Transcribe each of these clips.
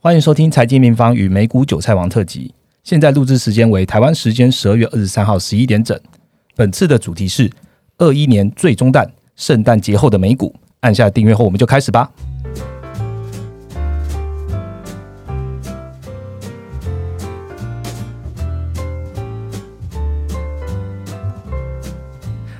欢迎收听财经民方与美股韭菜王特辑。现在录制时间为台湾时间十二月二十三号十一点整。本次的主题是二一年最终弹，圣诞节后的美股。按下订阅后，我们就开始吧。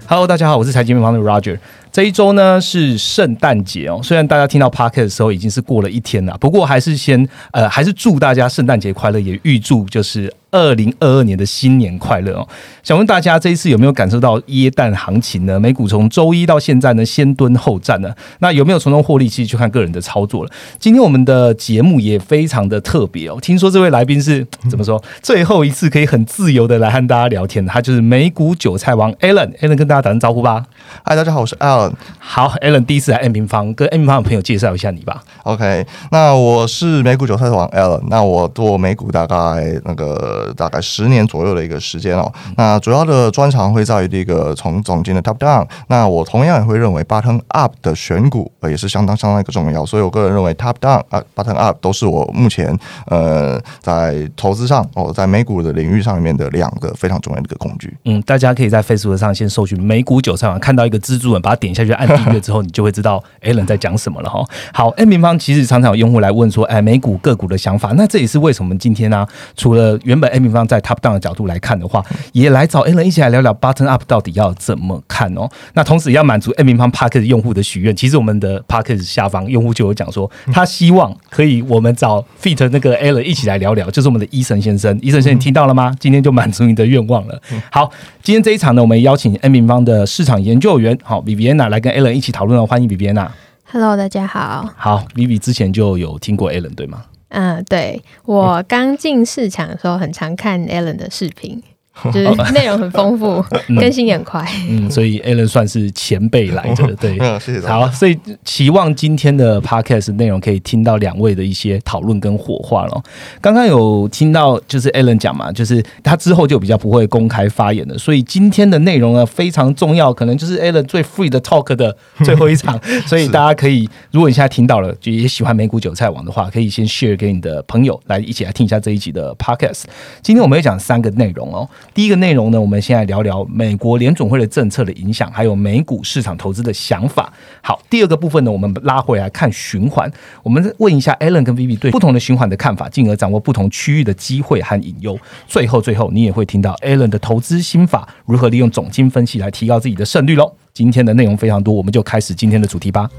Hello，大家好，我是财经民方的 Roger。这一周呢是圣诞节哦，虽然大家听到 Park 的时候已经是过了一天了，不过还是先呃，还是祝大家圣诞节快乐，也预祝就是。二零二二年的新年快乐哦！想问大家这一次有没有感受到耶诞行情呢？美股从周一到现在呢，先蹲后站呢，那有没有从中获利？其实就看个人的操作了。今天我们的节目也非常的特别哦，听说这位来宾是怎么说？最后一次可以很自由的来和大家聊天，他就是美股韭菜王。Alan 跟大家打声招呼吧。嗨，大家好，我是 Alan。好，Alan 第一次来 M 平方，跟 M 平方的朋友介绍一下你吧。OK，那我是美股韭菜王 Alan。那我做美股大概那个大概十年。左右的一个时间哦，那主要的专长会在于这个从总经的 top down，那我同样也会认为 button up 的选股也是相当相当一个重要，所以我个人认为 top down 啊 button up 都是我目前呃在投资上哦在美股的领域上面的两个非常重要的一个工具。嗯，大家可以在 Facebook 上先搜寻美股韭菜王，看到一个蜘蛛人，把它点下去按订阅之后，你就会知道 Alan 在讲什么了哈。好，N 平方其实常常有用户来问说，哎，美股个股的想法，那这也是为什么今天呢？除了原本 N 平方在 top down 的角度来看的话，也来找 a l n 一起来聊聊 button up 到底要怎么看哦。那同时要满足 M 平方 Parkes 用户的许愿，其实我们的 Parkes 下方用户就有讲说，他希望可以我们找 Fit 那个 a l n 一起来聊聊，就是我们的医生先生。医生先生听到了吗？今天就满足你的愿望了。好，今天这一场呢，我们邀请 M 平方的市场研究员好 Viviana 来跟 Allen 一起讨论了。欢迎 Viviana。Hello，大家好。好，Vivi 之前就有听过 Allen 对吗？嗯，对我刚进市场的时候，很常看 Allen 的视频。就是内容很丰富，更新也很快。嗯，所以 Alan 算是前辈来着，对。谢谢。好，所以期望今天的 Podcast 内容可以听到两位的一些讨论跟火花了。刚刚有听到就是 Alan 讲嘛，就是他之后就比较不会公开发言了，所以今天的内容呢非常重要，可能就是 Alan 最 free 的 talk 的最后一场，所以大家可以，如果你现在听到了，就也喜欢美股韭菜网的话，可以先 share 给你的朋友来一起来听一下这一集的 Podcast。今天我们要讲三个内容哦。第一个内容呢，我们先来聊聊美国联总会的政策的影响，还有美股市场投资的想法。好，第二个部分呢，我们拉回来看循环。我们问一下 Alan 跟 Vivi 对不同的循环的看法，进而掌握不同区域的机会和隐忧。最后，最后你也会听到 Alan 的投资心法，如何利用总经分析来提高自己的胜率喽。今天的内容非常多，我们就开始今天的主题吧。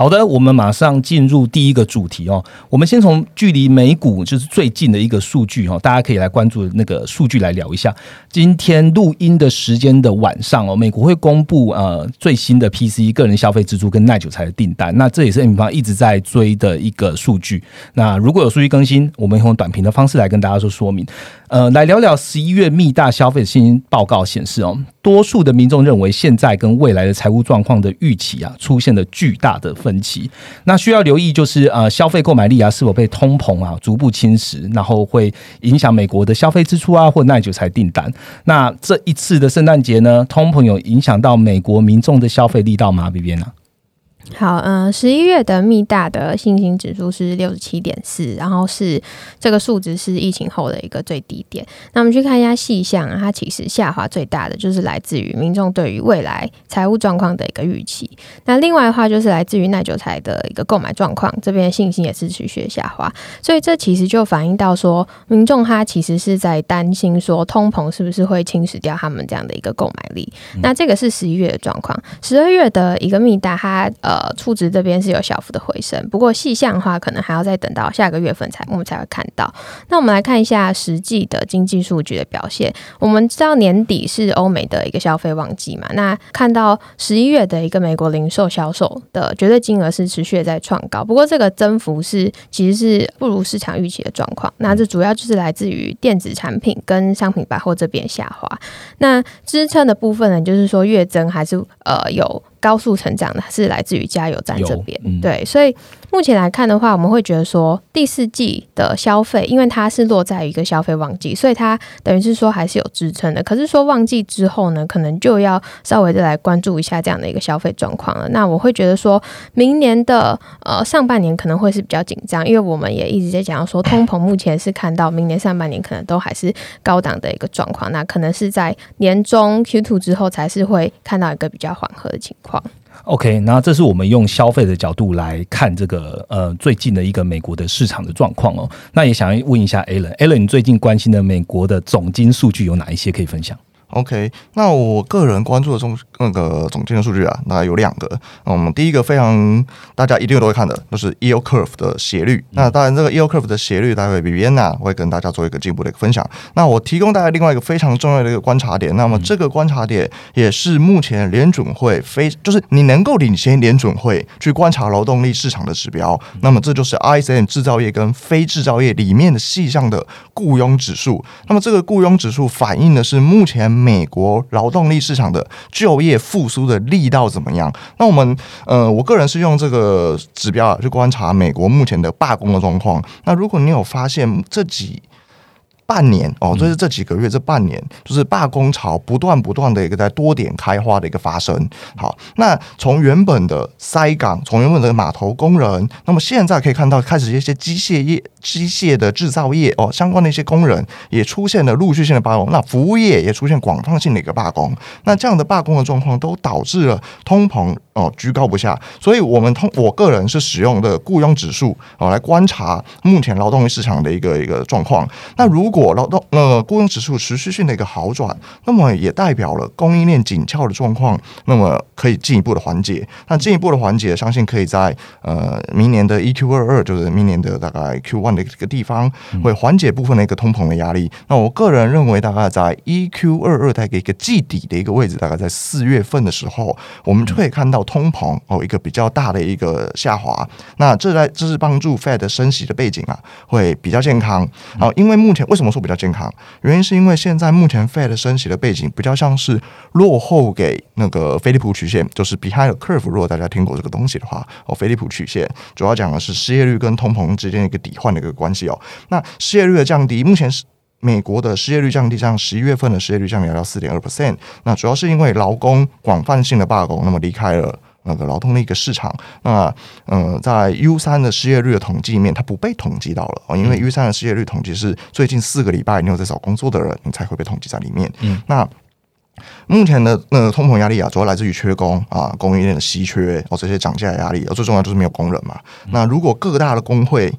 好的，我们马上进入第一个主题哦。我们先从距离美股就是最近的一个数据哦，大家可以来关注那个数据来聊一下。今天录音的时间的晚上哦，美国会公布呃最新的 PC 个人消费支出跟耐久材的订单，那这也是 M 方一直在追的一个数据。那如果有数据更新，我们用短评的方式来跟大家说说明。呃，来聊聊十一月密大消费信心报告显示哦，多数的民众认为现在跟未来的财务状况的预期啊，出现了巨大的分歧。那需要留意就是呃，消费购买力啊是否被通膨啊逐步侵蚀，然后会影响美国的消费支出啊或耐久材订单。那这一次的圣诞节呢，通膨有影响到美国民众的消费力道吗？B B 呢？好，嗯，十一月的密大的信心指数是六十七点四，然后是这个数值是疫情后的一个最低点。那我们去看一下细项啊，它其实下滑最大的就是来自于民众对于未来财务状况的一个预期。那另外的话就是来自于耐久材的一个购买状况，这边信心也是持续下滑。所以这其实就反映到说，民众他其实是在担心说，通膨是不是会侵蚀掉他们这样的一个购买力。那这个是十一月的状况，十二月的一个密大，它呃。呃，初值这边是有小幅的回升，不过细项的话，可能还要再等到下个月份才我们才会看到。那我们来看一下实际的经济数据的表现。我们知道年底是欧美的一个消费旺季嘛，那看到十一月的一个美国零售销售的绝对金额是持续在创高，不过这个增幅是其实是不如市场预期的状况。那这主要就是来自于电子产品跟商品百货这边下滑。那支撑的部分呢，就是说月增还是呃有。高速成长的是来自于加油站这边，对，所以目前来看的话，我们会觉得说第四季的消费，因为它是落在一个消费旺季，所以它等于是说还是有支撑的。可是说旺季之后呢，可能就要稍微的来关注一下这样的一个消费状况了。那我会觉得说明年的呃上半年可能会是比较紧张，因为我们也一直在讲说通膨目前是看到明年上半年可能都还是高档的一个状况，那可能是在年中 Q two 之后才是会看到一个比较缓和的情况。OK，那这是我们用消费的角度来看这个呃最近的一个美国的市场的状况哦。那也想要问一下 Alan，Alan，你最近关心的美国的总金数据有哪一些可以分享？OK，那我个人关注的中那个总经的数据啊，大概有两个。嗯，第一个非常大家一定都会看的，就是 yield curve 的斜率。那当然，这个 yield curve 的斜率，待会 Viviana 会跟大家做一个进一步的一个分享。那我提供大家另外一个非常重要的一个观察点。那么这个观察点也是目前联准会非就是你能够领先联准会去观察劳动力市场的指标。那么这就是 ISM 制造业跟非制造业里面的细项的雇佣指数。那么这个雇佣指数反映的是目前。美国劳动力市场的就业复苏的力道怎么样？那我们呃，我个人是用这个指标去观察美国目前的罢工的状况。那如果你有发现这几。半年哦，就是这几个月，这半年就是罢工潮不断不断的一个在多点开花的一个发生。好，那从原本的塞港，从原本的码头工人，那么现在可以看到，开始一些机械业、机械的制造业哦，相关的一些工人也出现了陆续性的罢工。那服务业也出现广泛性的一个罢工。那这样的罢工的状况都导致了通膨哦居高不下。所以，我们通我个人是使用的雇佣指数哦来观察目前劳动力市场的一个一个状况。那如果果劳动呃雇佣指数持续性的一个好转，那么也代表了供应链紧俏的状况，那么可以进一步的缓解。那进一步的缓解，相信可以在呃明年的 E Q 二二，就是明年的大概 Q one 的一个地方，会缓解部分的一个通膨的压力。那我个人认为，大概在 E Q 二二带给一个季底的一个位置，大概在四月份的时候，我们就可以看到通膨哦一个比较大的一个下滑。那这在这是帮助 Fed 升息的背景啊，会比较健康。好，因为目前为什么？说比较健康，原因是因为现在目前 Fed 升息的背景比较像是落后给那个菲利普曲线，就是 behind the curve。如果大家听过这个东西的话，哦，菲利普曲线主要讲的是失业率跟通膨之间一个抵换的一个关系哦。那失业率的降低，目前是美国的失业率降低，像十一月份的失业率降低到四点二 percent。那主要是因为劳工广泛性的罢工，那么离开了。那个劳动力一个市场，那嗯，在 U 三的失业率的统计面，它不被统计到了哦，因为 U 三的失业率统计是最近四个礼拜你有在找工作的人，你才会被统计在里面。嗯，那目前的那个通膨压力啊，主要来自于缺工啊，供应链的稀缺哦，这些涨价压力，而最重要就是没有工人嘛。那如果各大的工会。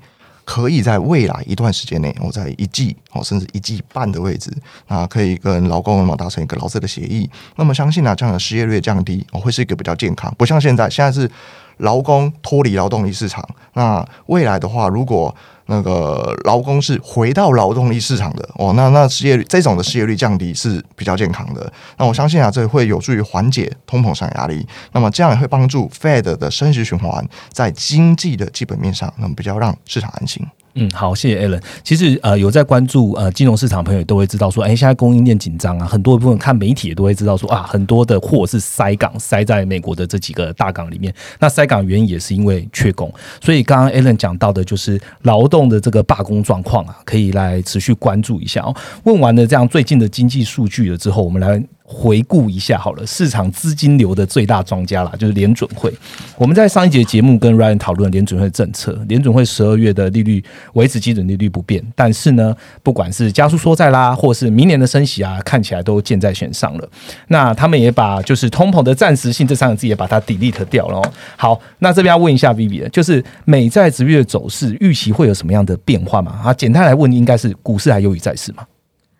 可以在未来一段时间内，我在一季哦，甚至一季半的位置，那可以跟劳工嘛达成一个劳资的协议。那么相信呢，这样的失业率降低，哦，会是一个比较健康，不像现在，现在是劳工脱离劳动力市场。那未来的话，如果那个劳工是回到劳动力市场的哦，那那失业率这种的失业率降低是比较健康的。那我相信啊，这会有助于缓解通膨上压力。那么这样也会帮助 Fed 的升息循环在经济的基本面上，那么比较让市场安心。嗯，好，谢谢 Alan。其实呃，有在关注呃金融市场朋友都会知道说，哎，现在供应链紧张啊，很多部分看媒体也都会知道说啊，很多的货是塞港塞在美国的这几个大港里面。那塞港原因也是因为缺工，所以刚刚 Alan 讲到的就是劳动的这个罢工状况啊，可以来持续关注一下哦。问完了这样最近的经济数据了之后，我们来。回顾一下好了，市场资金流的最大庄家啦，就是联准会。我们在上一节节目跟 Ryan 讨论联准会政策，联准会十二月的利率维持基准利率不变，但是呢，不管是加速缩债啦，或是明年的升息啊，看起来都箭在弦上了。那他们也把就是通膨的暂时性这三个字也把它 delete 掉了。好，那这边要问一下 Vivi，就是美债值月走势预期会有什么样的变化吗？啊，简单来问，应该是股市还优于债市吗？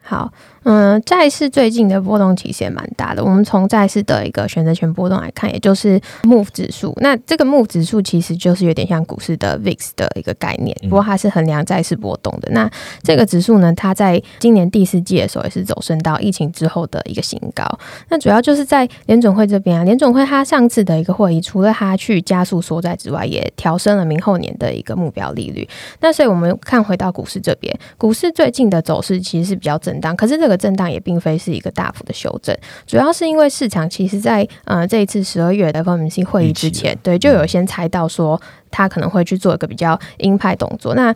好。嗯，债市最近的波动其实也蛮大的。我们从债市的一个选择权波动来看，也就是 MOVE 指数。那这个 MOVE 指数其实就是有点像股市的 VIX 的一个概念，不过它是衡量债市波动的。那这个指数呢，它在今年第四季的时候也是走升到疫情之后的一个新高。那主要就是在联总会这边啊，联总会它上次的一个会议，除了它去加速缩债之外，也调升了明后年的一个目标利率。那所以我们看回到股市这边，股市最近的走势其实是比较震荡，可是这个震荡也并非是一个大幅的修正，主要是因为市场其实在呃这一次十二月的 FOMC 会议之前，对就有先猜到说他可能会去做一个比较鹰派动作，那。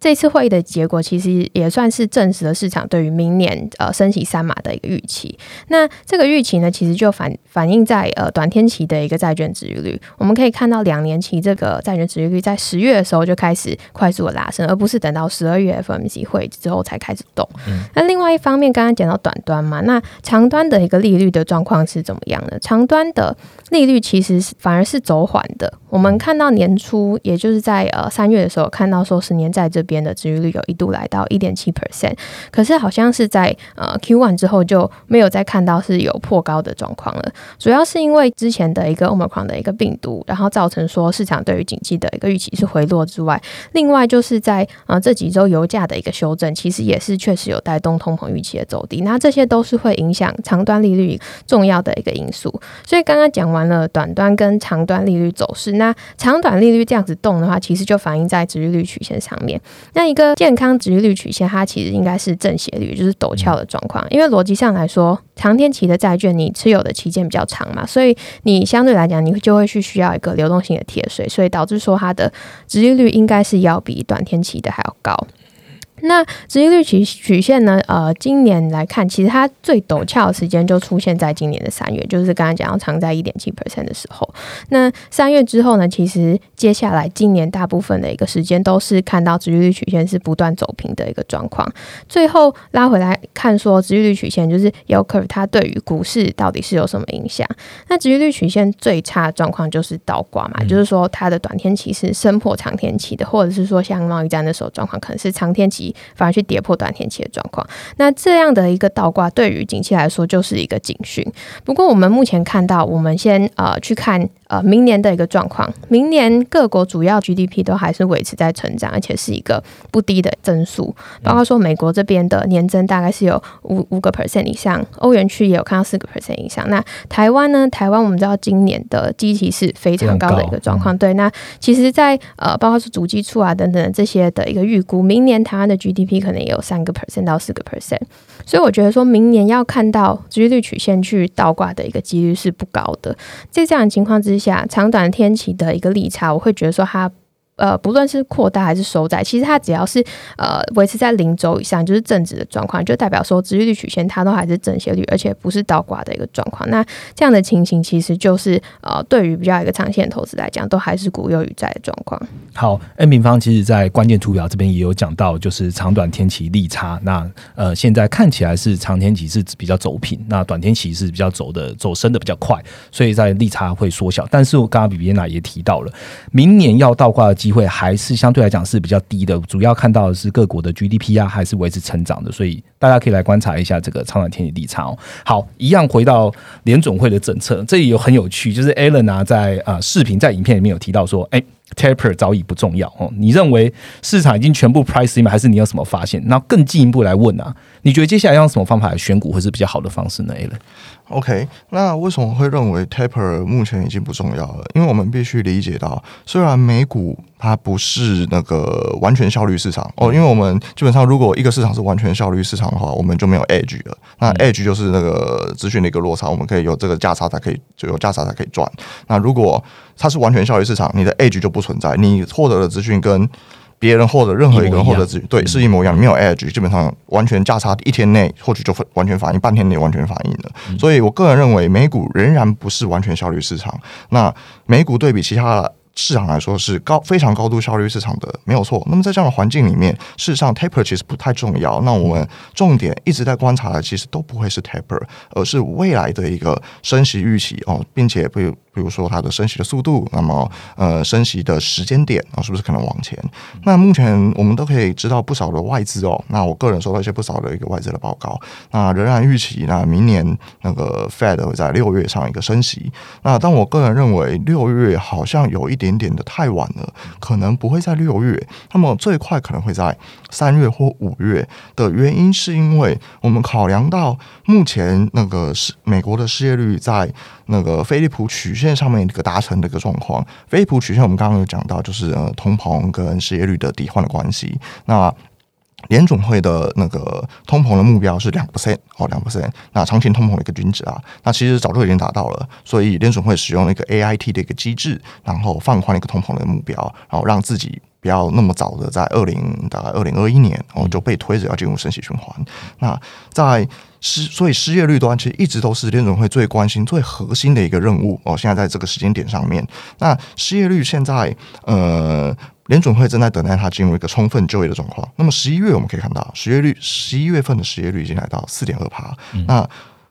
这次会议的结果其实也算是证实了市场对于明年呃升息三码的一个预期。那这个预期呢，其实就反反映在呃短天期的一个债券值利率。我们可以看到两年期这个债券值利率在十月的时候就开始快速的拉升，而不是等到十二月 FOMC 会之后才开始动。那另外一方面，刚刚讲到短端嘛，那长端的一个利率的状况是怎么样的？长端的利率其实是反而是走缓的。我们看到年初，也就是在呃三月的时候，看到说十年债这边的治愈率有一度来到一点七 percent，可是好像是在呃 Q one 之后就没有再看到是有破高的状况了。主要是因为之前的一个 Omicron 的一个病毒，然后造成说市场对于经济的一个预期是回落之外，另外就是在呃这几周油价的一个修正，其实也是确实有带动通膨预期的走低。那这些都是会影响长端利率重要的一个因素。所以刚刚讲完了短端跟长端利率走势。那长短利率这样子动的话，其实就反映在殖利率曲线上面。那一个健康值利率曲线，它其实应该是正斜率，就是陡峭的状况。因为逻辑上来说，长天期的债券你持有的期间比较长嘛，所以你相对来讲，你就会去需要一个流动性的贴水，所以导致说它的值利率应该是要比短天期的还要高。那殖利率曲曲线呢？呃，今年来看，其实它最陡峭的时间就出现在今年的三月，就是刚刚讲到长在一点七 percent 的时候。那三月之后呢，其实接下来今年大部分的一个时间都是看到殖利率曲线是不断走平的一个状况。最后拉回来看，说殖利率曲线就是 yield curve，它对于股市到底是有什么影响？那殖利率曲线最差的状况就是倒挂嘛，就是说它的短天期是升破长天期的，或者是说像贸易战的时候状况，可能是长天期。反而去跌破短天期的状况，那这样的一个倒挂对于景气来说就是一个警讯。不过我们目前看到，我们先呃去看呃明年的一个状况，明年各国主要 GDP 都还是维持在成长，而且是一个不低的增速。包括说美国这边的年增大概是有五五个 percent 以上，欧元区也有看到四个 percent 以上。那台湾呢？台湾我们知道今年的基期是非常高的一个状况。对，那其实，在呃包括是主基处啊等等这些的一个预估，明年台湾的 GDP 可能也有三个 percent 到四个 percent，所以我觉得说明年要看到利率曲线去倒挂的一个几率是不高的。在这样的情况之下，长短天期的一个利差，我会觉得说它。呃，不论是扩大还是收窄，其实它只要是呃维持在零轴以上，就是正值的状况，就代表说，殖利率曲线它都还是正斜率，而且不是倒挂的一个状况。那这样的情形，其实就是呃，对于比较一个长线投资来讲，都还是股优于债的状况。好，N 平方其实在关键图表这边也有讲到，就是长短天期利差。那呃，现在看起来是长天期是比较走平，那短天期是比较走的走升的比较快，所以在利差会缩小。但是我刚刚比比娜也提到了，明年要倒挂的。机会还是相对来讲是比较低的，主要看到的是各国的 GDP 啊，还是维持成长的，所以大家可以来观察一下这个长短天气利差哦。好，一样回到联总会的政策，这里有很有趣，就是 Alan 啊，在啊视频在影片里面有提到说，哎，Taper 早已不重要哦。你认为市场已经全部 Price in 吗还是你有什么发现？那更进一步来问啊，你觉得接下来用什么方法来选股会是比较好的方式呢？Alan？OK，那为什么会认为 Taper 目前已经不重要了？因为我们必须理解到，虽然美股它不是那个完全效率市场哦，因为我们基本上如果一个市场是完全效率市场的话，我们就没有 Edge 了。那 Edge 就是那个资讯的一个落差，我们可以有这个价差才可以就有价差才可以赚。那如果它是完全效率市场，你的 Edge 就不存在，你获得的资讯跟别人或者任何一个人获得资源，对，是一模一样，没有 edge，基本上完全价差一天内或许就完全反应，半天内完全反应了。所以我个人认为，美股仍然不是完全效率市场。那美股对比其他的。市场来说是高非常高度效率市场的，没有错。那么在这样的环境里面，事实上 taper 其实不太重要。那我们重点一直在观察的，其实都不会是 taper，而是未来的一个升息预期哦，并且比如比如说它的升息的速度，那么呃升息的时间点啊，是不是可能往前？那目前我们都可以知道不少的外资哦。那我个人收到一些不少的一个外资的报告，那仍然预期那明年那个 Fed 会在六月上一个升息。那但我个人认为六月好像有一点。点的太晚了，可能不会在六月，那么最快可能会在三月或五月的原因，是因为我们考量到目前那个是美国的失业率在那个菲利普曲线上面一个达成的一个状况。菲利普曲线我们刚刚有讲到，就是呃通膨跟失业率的抵换的关系。那联总会的那个通膨的目标是两 percent 哦，两 percent，那长期通膨的一个均值啊，那其实早就已经达到了，所以联总会使用了一个 A I T 的一个机制，然后放宽了一个通膨的目标，然后让自己不要那么早的在二零大概二零二一年哦就被推着要进入升息循环。那在失所以失业率端其实一直都是联准会最关心、最核心的一个任务哦。现在在这个时间点上面，那失业率现在呃。联准会正在等待它进入一个充分就业的状况。那么十一月我们可以看到，失业率十一月份的失业率已经来到四点二帕。那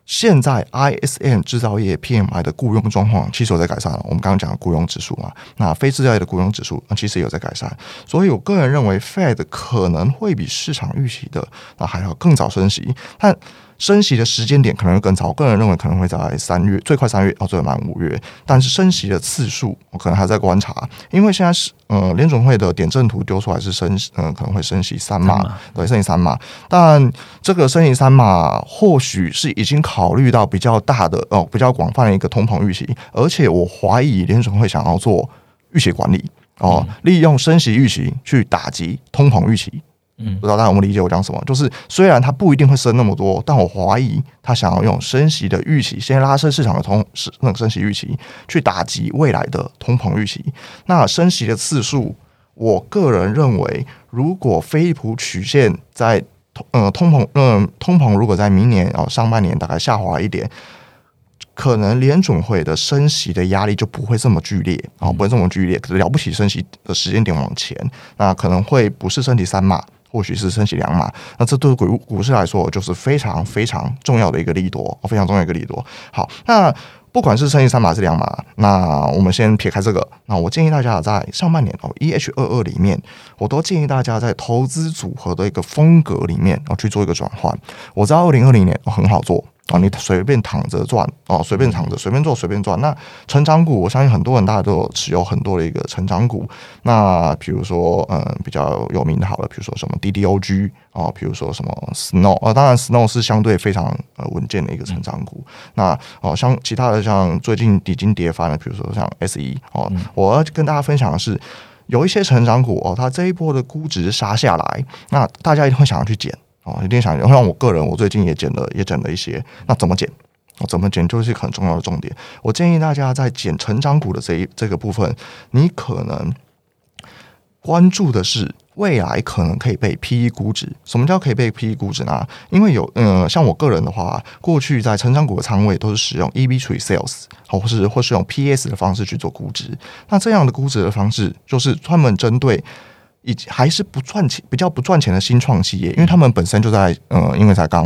现在 ISM 制造业 PMI 的雇佣状况其实有在改善了。我们刚刚讲的雇佣指数嘛，那非制造业的雇佣指数其实也有在改善。所以我个人认为，Fed 可能会比市场预期的那还要更早升息，但。升息的时间点可能会更早，我个人认为可能会在三月，最快三月，哦，最慢五月。但是升息的次数，我可能还在观察，因为现在是呃联总会的点阵图丢出来是升，嗯，可能会升息三码，对，升息三码。但这个升息三码或许是已经考虑到比较大的哦，比较广泛的一个通膨预期，而且我怀疑联总会想要做预期管理哦，利用升息预期去打击通膨预期。嗯，不知道大家有没有理解我讲什么？就是虽然它不一定会升那么多，但我怀疑他想要用升息的预期，先拉升市场的通是那个升息预期，去打击未来的通膨预期。那升息的次数，我个人认为，如果飞利浦曲线在通呃通膨嗯通膨如果在明年哦上半年大概下滑一点，可能联准会的升息的压力就不会这么剧烈啊，不会这么剧烈。可是了不起升息的时间点往前，那可能会不是升息三码。或许是升起两码，那这对股股市来说就是非常非常重要的一个利多，非常重要的一个利多。好，那不管是升起三码还是两码，那我们先撇开这个。那我建议大家在上半年哦，E H 二二里面，我都建议大家在投资组合的一个风格里面哦去做一个转换。我知道二零二零年很好做。啊，你随便躺着赚哦，随便躺着，随便做，随便赚。那成长股，我相信很多人大家都有持有很多的一个成长股。那比如说，嗯，比较有名的，好了，比如说什么 DDOG 啊，比如说什么 Snow 啊，当然 Snow 是相对非常呃稳健的一个成长股。那哦，像其他的，像最近已经跌翻了，比如说像 SE 哦，我要跟大家分享的是，有一些成长股哦，它这一波的估值杀下来，那大家一定会想要去捡。哦，一定想像我个人，我最近也减了，也减了一些。那怎么减？哦，怎么减就是很重要的重点。我建议大家在减成长股的这一这个部分，你可能关注的是未来可能可以被 P E 估值。什么叫可以被 P E 估值呢？因为有，嗯，像我个人的话，过去在成长股的仓位都是使用 E B 除以 Sales，好或是或是用 P S 的方式去做估值。那这样的估值的方式，就是专门针对。以及还是不赚钱、比较不赚钱的新创企业，因为他们本身就在呃，因为才刚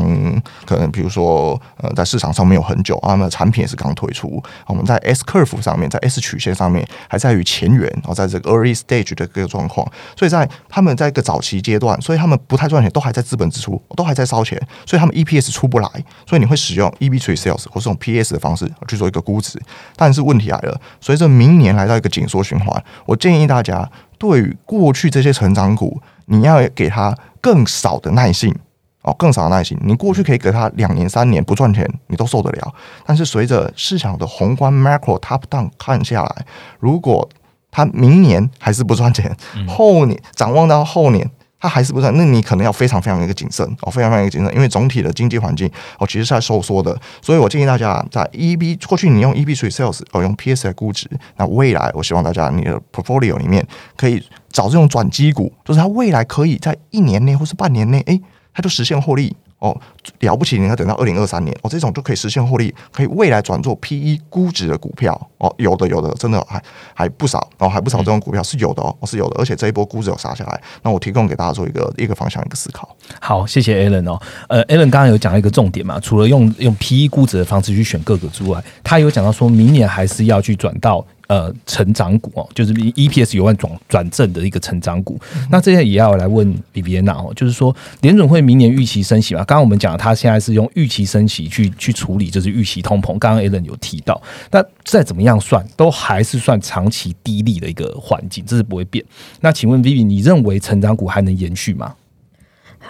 可能，比如说呃，在市场上没有很久，他们的产品也是刚推出。我们在 S curve 上面，在 S 曲线上面还在于前缘，然后在这个 early stage 的这个状况，所以在他们在一个早期阶段，所以他们不太赚钱，都还在资本支出，都还在烧钱，所以他们 EPS 出不来，所以你会使用 EB tree sales 或是用 PS 的方式去做一个估值。但是问题来了，随着明年来到一个紧缩循环，我建议大家。对于过去这些成长股，你要给他更少的耐性哦，更少的耐心。你过去可以给他两年、三年不赚钱，你都受得了。但是随着市场的宏观 macro top down 看下来，如果他明年还是不赚钱，后年展望到后年。它还是不算，那你可能要非常非常一个谨慎哦，非常非常一个谨慎，因为总体的经济环境哦，其实是在收缩的，所以我建议大家在 EB 过去你用 EB 除以 sales 哦，用 PS 来估值，那未来我希望大家你的 portfolio 里面可以找这种转机股，就是它未来可以在一年内或是半年内，哎，它就实现获利。哦，了不起！你要等到二零二三年，哦，这种就可以实现获利，可以未来转做 P E 估值的股票，哦，有的有的，真的还还不少，哦，还不少这种股票是有的哦，是有的，而且这一波估值有杀下来，那我提供给大家做一个一个方向一个思考。好，谢谢 Alan 哦，呃，Alan 刚刚有讲一个重点嘛，除了用用 P E 估值的方式去选个股之外，他有讲到说明年还是要去转到。呃，成长股哦，就是 EPS 有万转转正的一个成长股。那这些也要来问 B B N 哦，就是说联准会明年预期升息嘛？刚刚我们讲，他现在是用预期升息去去处理，就是预期通膨。刚刚 Alan 有提到，那再怎么样算，都还是算长期低利的一个环境，这是不会变。那请问 Vivi，你认为成长股还能延续吗？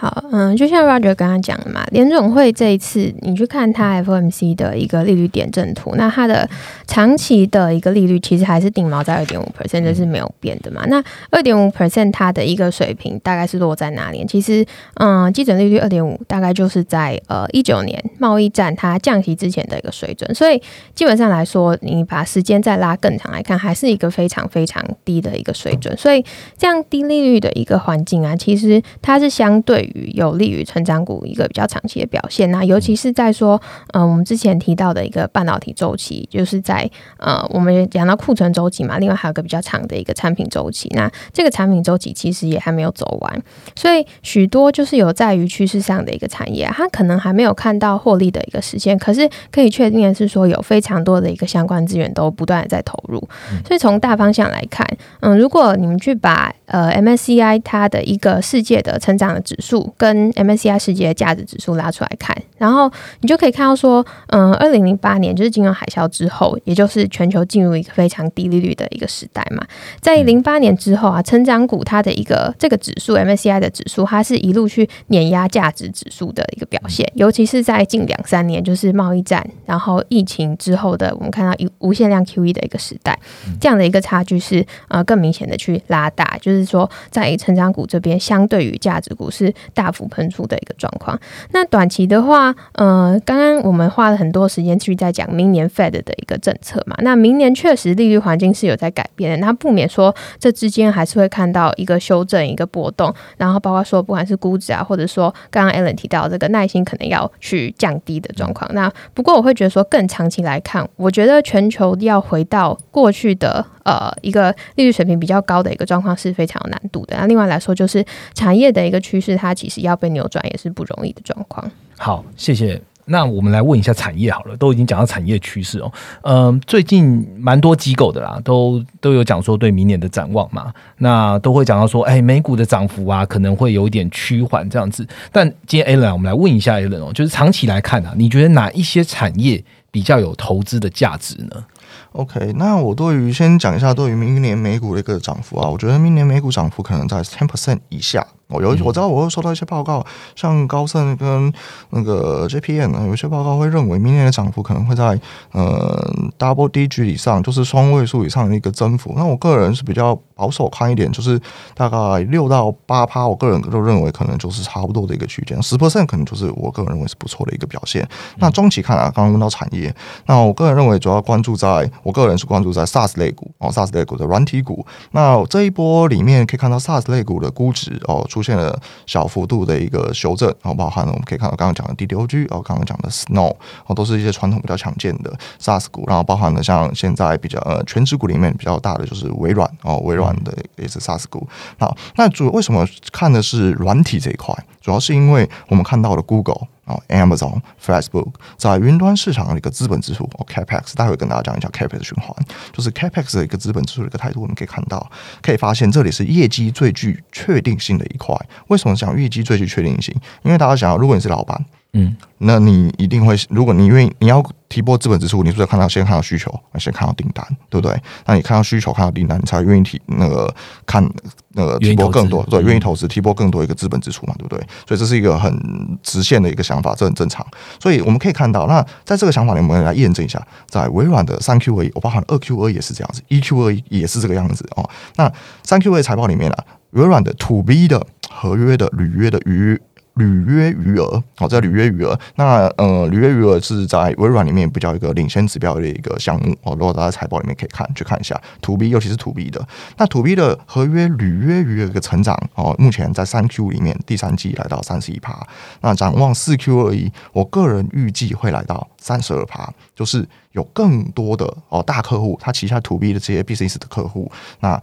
好，嗯，就像 Roger 刚刚讲的嘛，联总会这一次你去看它 FOMC 的一个利率点阵图，那它的长期的一个利率其实还是定锚在二点五 percent，这是没有变的嘛。那二点五 percent 它的一个水平大概是落在哪里？其实，嗯，基准利率二点五大概就是在呃一九年贸易战它降息之前的一个水准，所以基本上来说，你把时间再拉更长来看，还是一个非常非常低的一个水准。所以这样低利率的一个环境啊，其实它是相对。有利于成长股一个比较长期的表现那尤其是在说，嗯，我们之前提到的一个半导体周期，就是在呃，我们讲到库存周期嘛，另外还有个比较长的一个产品周期。那这个产品周期其实也还没有走完，所以许多就是有在于趋势上的一个产业，它可能还没有看到获利的一个实现，可是可以确定的是说，有非常多的一个相关资源都不断的在投入。所以从大方向来看，嗯，如果你们去把呃 MSCI 它的一个世界的成长的指数。跟 MSCI 世界的价值指数拉出来看，然后你就可以看到说，嗯，二零零八年就是金融海啸之后，也就是全球进入一个非常低利率的一个时代嘛。在零八年之后啊，成长股它的一个这个指数 MSCI 的指数，它是一路去碾压价值指数的一个表现，尤其是在近两三年，就是贸易战，然后疫情之后的，我们看到一无限量 QE 的一个时代，这样的一个差距是呃更明显的去拉大，就是说在成长股这边，相对于价值股是。大幅喷出的一个状况。那短期的话，呃，刚刚我们花了很多时间去在讲明年 Fed 的一个政策嘛。那明年确实利率环境是有在改变的，那不免说这之间还是会看到一个修正、一个波动。然后包括说，不管是估值啊，或者说刚刚 Alan 提到这个耐心可能要去降低的状况。那不过我会觉得说，更长期来看，我觉得全球要回到过去的。呃，一个利率水平比较高的一个状况是非常有难度的。那另外来说，就是产业的一个趋势，它其实要被扭转也是不容易的状况。好，谢谢。那我们来问一下产业好了，都已经讲到产业趋势哦。嗯，最近蛮多机构的啦，都都有讲说对明年的展望嘛。那都会讲到说，哎，美股的涨幅啊，可能会有一点趋缓这样子。但今天 Alan，我们来问一下 Alan 哦，就是长期来看啊，你觉得哪一些产业比较有投资的价值呢？OK，那我对于先讲一下对于明年美股的一个涨幅啊，我觉得明年美股涨幅可能在 ten percent 以下。我有我知道我会收到一些报告，像高盛跟那个 JPN 呢，有些报告会认为明年的涨幅可能会在呃 double digit 以上，就是双位数以上的一个增幅。那我个人是比较保守看一点，就是大概六到八趴，我个人都认为可能就是差不多的一个区间。十 percent 可能就是我个人认为是不错的一个表现。那中期看啊，刚刚问到产业，那我个人认为主要关注在。我个人是关注在 SaaS 类股哦，SaaS 类股的软体股。那这一波里面可以看到 SaaS 类股的估值哦出现了小幅度的一个修正，然后包含了我们可以看到刚刚讲的 DDOG 然后，刚刚讲的 Snow 然后，都是一些传统比较常见的 SaaS 股。然后包含了像现在比较呃全职股里面比较大的就是微软哦，微软的也是 SaaS 股。好，那主为什么看的是软体这一块？主要是因为我们看到了 Google。哦，Amazon、Facebook 在云端市场的一个资本支出，哦，Capex，待会跟大家讲一下 Capex 循环，就是 Capex 的一个资本支出的一个态度，我们可以看到，可以发现这里是业绩最具确定性的一块。为什么讲业绩最具确定性？因为大家想要，如果你是老板。嗯，那你一定会，如果你愿意，你要提拨资本支出，你是不是看到先看到需求，先看到订单，对不对？那你看到需求，看到订单，你才愿意提那个看那个提拨更多，对，愿意投资提拨更多一个资本支出嘛，对不对？所以这是一个很直线的一个想法，这很正常。所以我们可以看到，那在这个想法里，我们来验证一下，在微软的三 Q 而已，我包含二 Q 二也是这样子，一 Q 二也是这个样子哦。那三 Q 二财报里面啊，微软的 To B 的合约的履约的余。履约余额，好，在履约余额，那呃，履约余额是在微软里面比较一个领先指标的一个项目哦。如果大家财报里面可以看，去看一下 To B，尤其是 To B 的，那 To B 的合约履约余额一个成长哦，目前在三 Q 里面第三季来到三十一趴，那展望四 Q 而已，我个人预计会来到三十二趴，就是有更多的哦大客户，他旗下 To B 的这些 business 的客户，那。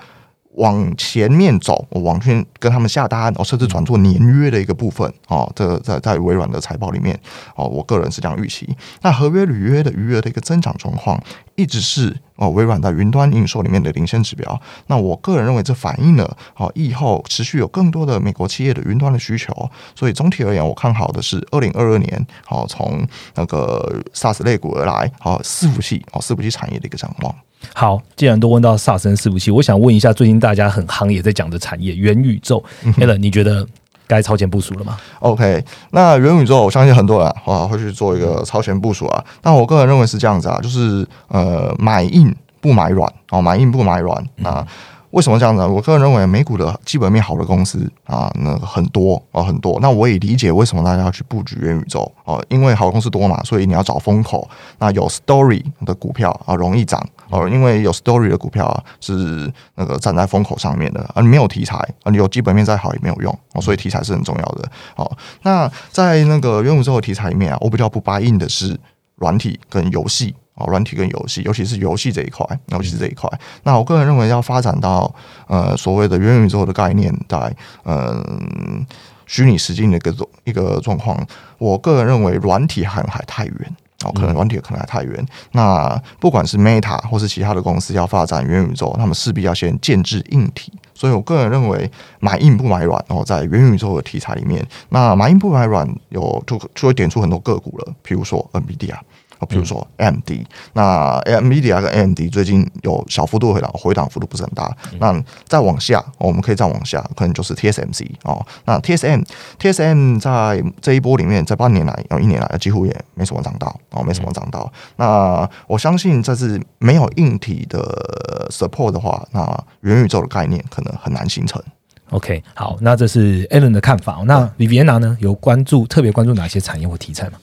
往前面走，我往前跟他们下单，哦，甚至转做年约的一个部分，哦，这在在微软的财报里面，哦，我个人是这样预期。那合约履约的余额的一个增长状况，一直是哦微软在云端营收里面的领先指标。那我个人认为，这反映了哦以后持续有更多的美国企业的云端的需求。所以总体而言，我看好的是二零二二年，哦，从那个 SaaS 类股而来，哦，伺服器，哦，伺服器产业的一个展望。好，既然都问到萨森伺服器，我想问一下，最近大家很行也在讲的产业元宇宙，Allen，你觉得该超前部署了吗？OK，那元宇宙，我相信很多人啊会去做一个超前部署啊。那我个人认为是这样子啊，就是呃买硬不买软哦，买硬不买软啊。为什么这样子呢？我个人认为美股的基本面好的公司啊，那很多啊，很多。那我也理解为什么大家要去布局元宇宙哦，因为好公司多嘛，所以你要找风口。那有 story 的股票啊，容易涨哦，因为有 story 的股票啊是那个站在风口上面的啊，你没有题材啊，你有基本面再好也没有用哦，所以题材是很重要的哦。那在那个元宇宙的题材里面啊，我比较不 buy in 的是软体跟游戏。哦，软体跟游戏，尤其是游戏这一块，尤其是这一块。那我个人认为，要发展到呃所谓的元宇宙的概念，在嗯虚拟实境的一个一个状况，我个人认为软体还还太远。哦，可能软体可能还太远。那不管是 Meta 或是其他的公司要发展元宇宙，他们势必要先建制硬体。所以我个人认为，买硬不买软。哦，在元宇宙的题材里面，那买硬不买软，有就就会点出很多个股了，譬如说 NVIDIA。哦，比如说 AMD，、那 NVIDIA 跟 AMD 最近有小幅度回档，回档幅度不是很大。那再往下、哦，我们可以再往下，可能就是 TSMC 哦。那 TSM TSM 在这一波里面，在半年来，有一年来几乎也没什么涨到哦，没什么涨到。那我相信这是没有硬体的 support 的话，那元宇宙的概念可能很难形成。OK，好，那这是 Alan 的看法。那 Viviana 呢？有关注特别关注哪些产业或题材吗？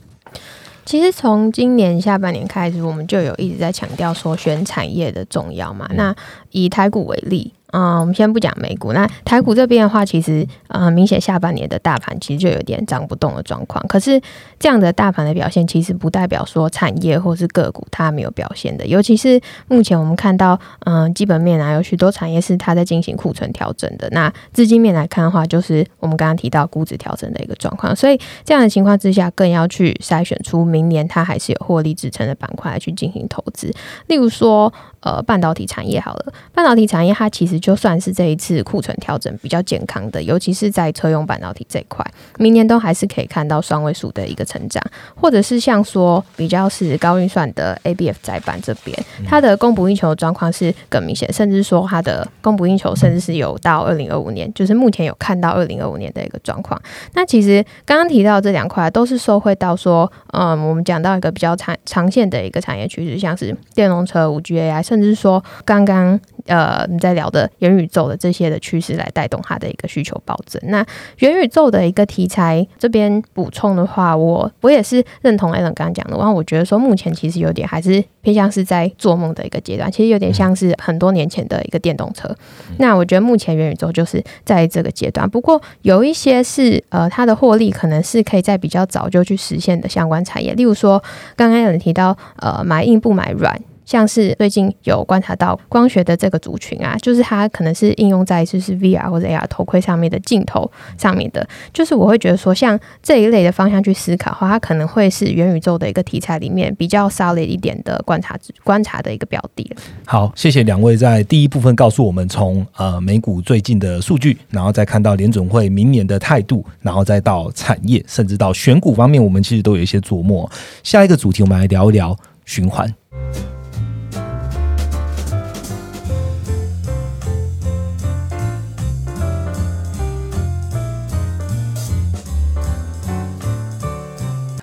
其实从今年下半年开始，我们就有一直在强调说选产业的重要嘛。那以台股为例，嗯，我们先不讲美股，那台股这边的话，其实呃，明显下半年的大盘其实就有点涨不动的状况。可是这样的大盘的表现，其实不代表说产业或是个股它没有表现的。尤其是目前我们看到，嗯、基本面啊，有许多产业是它在进行库存调整的。那资金面来看的话，就是我们刚刚提到估值调整的一个状况。所以这样的情况之下，更要去筛选出明年它还是有获利支撑的板块去进行投资。例如说，呃，半导体产业好了，半导体产业它其实就算是这一次库存调整比较健康的，尤其是在车用半导体这一块，明年都还是可以看到双位数的一个成长，或者是像说比较是高运算的 ABF 载板这边，它的供不应求状况是更明显，甚至说它的供不应求甚至是有到二零二五年，就是目前有看到二零二五年的一个状况。那其实刚刚提到这两块都是受惠到说，嗯，我们讲到一个比较长长线的一个产业趋势，像是电动车、五 G AI，甚至说刚刚呃你在聊的元宇宙的这些的趋势来带动它的一个需求暴增。那元宇宙的一个题材这边补充的话，我我也是认同 Alan 刚刚讲的，然后我觉得说目前其实有点还是偏向是在做梦的一个阶段，其实有点像是很多年前的一个电动车。那我觉得目前元宇宙就是在这个阶段，不过有一些是呃它的获利可能是可以在比较早就去实现的相关产业，例如说刚刚有人提到呃买硬不买软。像是最近有观察到光学的这个族群啊，就是它可能是应用在就是 VR 或者 AR 头盔上面的镜头上面的，就是我会觉得说，像这一类的方向去思考的话，它可能会是元宇宙的一个题材里面比较 solid 一点的观察观察的一个标的。好，谢谢两位在第一部分告诉我们从呃美股最近的数据，然后再看到联准会明年的态度，然后再到产业，甚至到选股方面，我们其实都有一些琢磨。下一个主题，我们来聊一聊循环。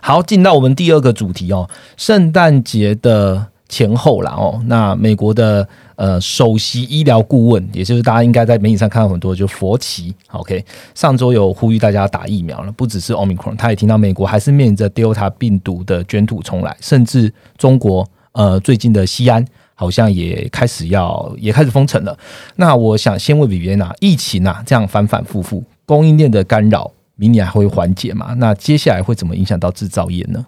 好，进到我们第二个主题哦，圣诞节的前后啦哦，那美国的呃首席医疗顾问，也就是大家应该在媒体上看到很多，就佛奇，OK，上周有呼吁大家打疫苗了，不只是 Omicron，他也听到美国还是面临着 Delta 病毒的卷土重来，甚至中国呃最近的西安。好像也开始要也开始封城了。那我想先问比比娜，疫情啊这样反反复复，供应链的干扰，明年还会缓解吗？那接下来会怎么影响到制造业呢？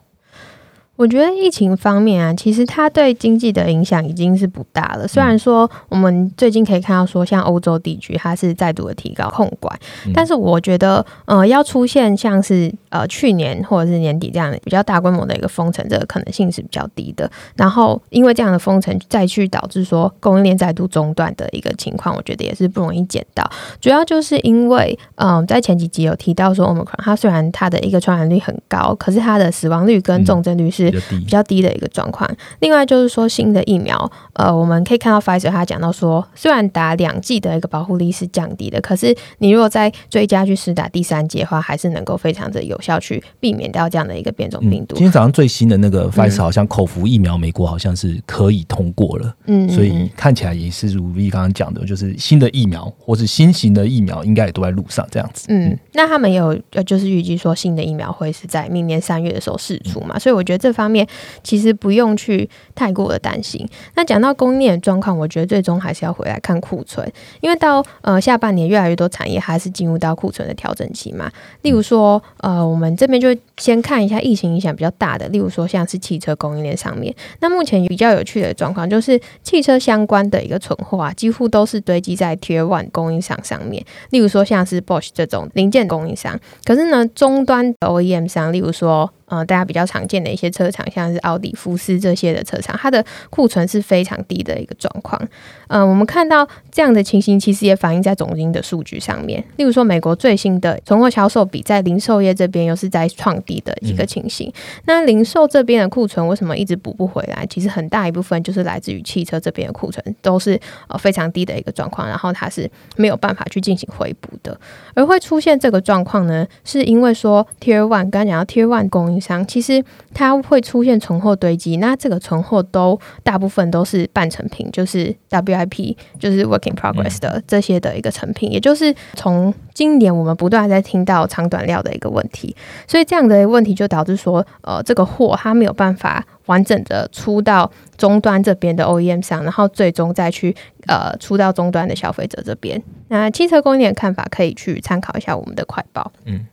我觉得疫情方面啊，其实它对经济的影响已经是不大了。虽然说我们最近可以看到说，像欧洲地区它是再度的提高控管，但是我觉得呃要出现像是呃去年或者是年底这样的比较大规模的一个封城，这个可能性是比较低的。然后因为这样的封城，再去导致说供应链再度中断的一个情况，我觉得也是不容易见到。主要就是因为嗯、呃在前几集有提到说，Omicron 它虽然它的一个传染率很高，可是它的死亡率跟重症率是是比较低的一个状况。另外就是说新的疫苗，呃，我们可以看到 Pfizer 他讲到说，虽然打两剂的一个保护力是降低的，可是你如果再追加去施打第三剂的话，还是能够非常的有效去避免掉这样的一个变种病毒今。天早上最新的那个 Pfizer 好像口服疫苗，美国好像是可以通过了，嗯，所以看起来也是如 V 刚刚讲的，就是新的疫苗或是新型的疫苗，应该也都在路上这样子。嗯，那他们也有呃，就是预计说新的疫苗会是在明年三月的时候试出嘛，所以我觉得这方面其实不用去太过的担心。那讲到供应链的状况，我觉得最终还是要回来看库存，因为到呃下半年越来越多产业还是进入到库存的调整期嘛。例如说，呃，我们这边就先看一下疫情影响比较大的，例如说像是汽车供应链上面。那目前比较有趣的状况就是，汽车相关的一个存货啊，几乎都是堆积在 Tier One 供应商上面。例如说像是 Bosch 这种零件供应商，可是呢，终端的 OEM 商，例如说。呃，大家比较常见的一些车厂，像是奥迪、福斯这些的车厂，它的库存是非常低的一个状况。呃，我们看到这样的情形，其实也反映在总经的数据上面。例如说，美国最新的存货销售比在零售业这边又是在创低的一个情形。那零售这边的库存为什么一直补不回来？其实很大一部分就是来自于汽车这边的库存都是呃非常低的一个状况，然后它是没有办法去进行回补的。而会出现这个状况呢，是因为说 Tier One 刚刚讲到 Tier One 供应商，其实它会出现存货堆积，那这个存货都大部分都是半成品，就是 WIP，就是 working Progress 的这些的一个成品，也就是从今年我们不断在听到长短料的一个问题，所以这样的问题就导致说，呃，这个货它没有办法完整的出到终端这边的 OEM 上，然后最终再去呃出到终端的消费者这边。那汽车供应链的看法可以去参考一下我们的快报。嗯。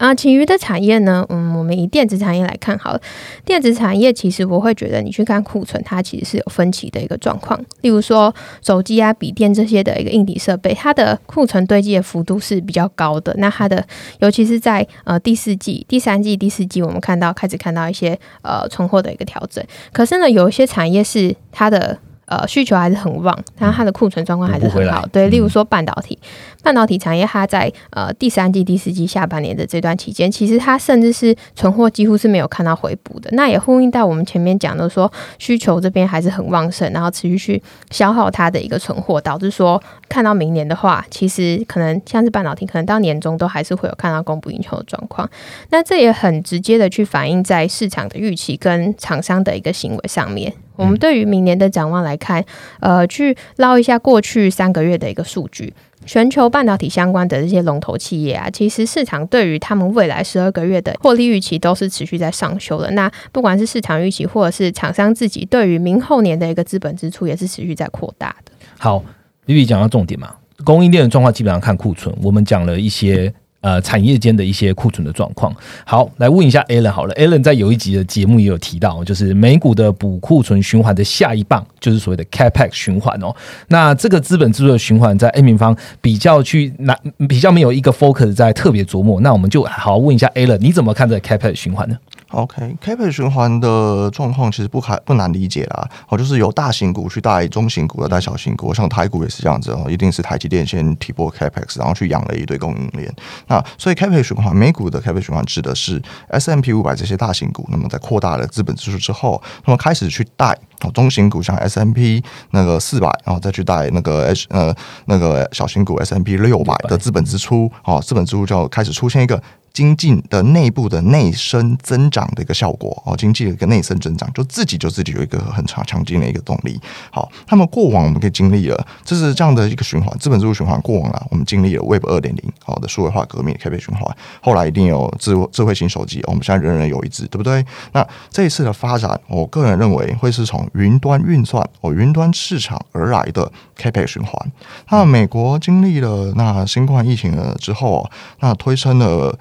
啊，其余的产业呢？嗯，我们以电子产业来看好了。电子产业其实我会觉得，你去看库存，它其实是有分歧的一个状况。例如说，手机啊、笔电这些的一个硬体设备，它的库存堆积的幅度是比较高的。那它的，尤其是在呃第四季、第三季、第四季，我们看到开始看到一些呃存货的一个调整。可是呢，有一些产业是它的。呃，需求还是很旺，但它的库存状况还是很好。对，例如说半导体，半导体产业它在呃第三季、第四季下半年的这段期间，其实它甚至是存货几乎是没有看到回补的。那也呼应到我们前面讲的说，需求这边还是很旺盛，然后持续去消耗它的一个存货，导致说看到明年的话，其实可能像是半导体，可能到年终都还是会有看到供不应求的状况。那这也很直接的去反映在市场的预期跟厂商的一个行为上面。我们对于明年的展望来看，呃，去捞一下过去三个月的一个数据，全球半导体相关的这些龙头企业啊，其实市场对于他们未来十二个月的获利预期都是持续在上修的。那不管是市场预期，或者是厂商自己对于明后年的一个资本支出，也是持续在扩大的。好，Vivi 讲到重点嘛，供应链的状况基本上看库存，我们讲了一些。呃，产业间的一些库存的状况。好，来问一下 Alan 好了，Alan 在有一集的节目也有提到，就是美股的补库存循环的下一棒，就是所谓的 Capex 循环哦。那这个资本支出的循环，在 A 平方比较去难比较没有一个 focus 在特别琢磨。那我们就好好问一下 Alan，你怎么看这 Capex 循环呢？OK，Capex 循环的状况其实不还不难理解啦，哦，就是由大型股去带中型股的，带小型股，像台股也是这样子哦，一定是台积电先提拨 Capex，然后去养了一堆供应链。那所以 Capex 循环，美股的 Capex 循环指的是 S M P 五百这些大型股，那么在扩大了资本支出之后，那么开始去带哦中型股，像 S M P 那个四百，然后再去带那个 H 呃那个小型股 S M P 六百的资本支出，哦，资本支出就开始出现一个。经济的内部的内生增长的一个效果哦，经济的一个内生增长，就自己就自己有一个很强强劲的一个动力。好，那么过往我们可以经历了，这是这样的一个循环，资本支出循环。过往啊，我们经历了 Web 二点零好的数位化革命开 a 循环，后来一定有智智慧型手机，我们现在人人有一只，对不对？那这一次的发展，我个人认为会是从云端运算哦，云端市场而来的 Capex 循环。那美国经历了那新冠疫情了之后，那推升了。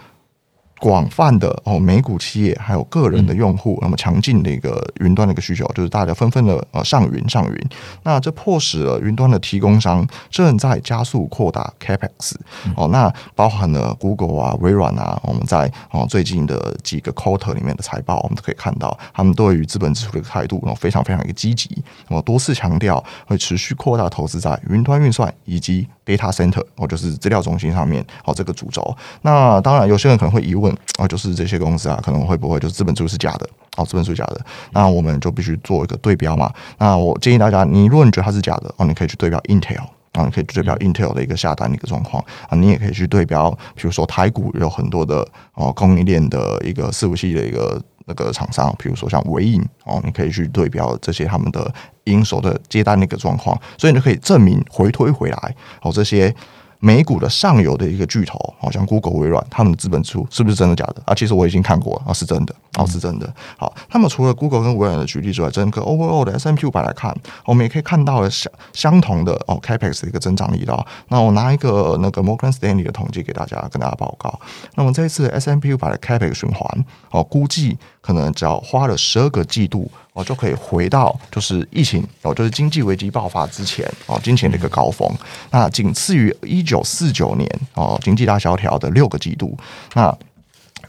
广泛的哦，美股企业还有个人的用户，那么强劲的一个云端的一个需求，就是大家纷纷的呃上云上云。那这迫使了云端的提供商正在加速扩大 Capex 哦，那包含了 Google 啊、微软啊，我们在哦最近的几个 quarter 里面的财报，我们都可以看到他们对于资本支出的一个态度，然后非常非常一个积极，那么多次强调会持续扩大投资在云端运算以及 data center，哦就是资料中心上面哦这个主轴。那当然有些人可能会疑问。啊，就是这些公司啊，可能会不会就是资本支出是假的哦，资本书假的，那我们就必须做一个对标嘛。那我建议大家，你如果你觉得它是假的哦，你可以去对标 Intel。啊，你可以对标 Intel 的一个下单的一个状况啊，你也可以去对标，比如说台股有很多的哦供应链的一个伺服器的一个那个厂商，比如说像伟影哦，你可以去对标这些他们的营收的接单的一个状况，所以你就可以证明回推回来哦这些。美股的上游的一个巨头，好像 Google、微软，他们的资本支出是不是真的假的啊？其实我已经看过了啊，是真的，啊，是真的。好，那么除了 Google 跟微软的举例之外，整个 overall 的 S M P 五百来看，我们也可以看到相相同的哦，Capex 的一个增长力道。那我拿一个那个 Morgan Stanley 的统计给大家，跟大家报告。那么这一次 S M P 五百的 Capex 循环，哦，估计可能只要花了十二个季度。哦，就可以回到就是疫情哦，就是经济危机爆发之前哦，金钱的一个高峰。那仅次于一九四九年哦，经济大萧条的六个季度。那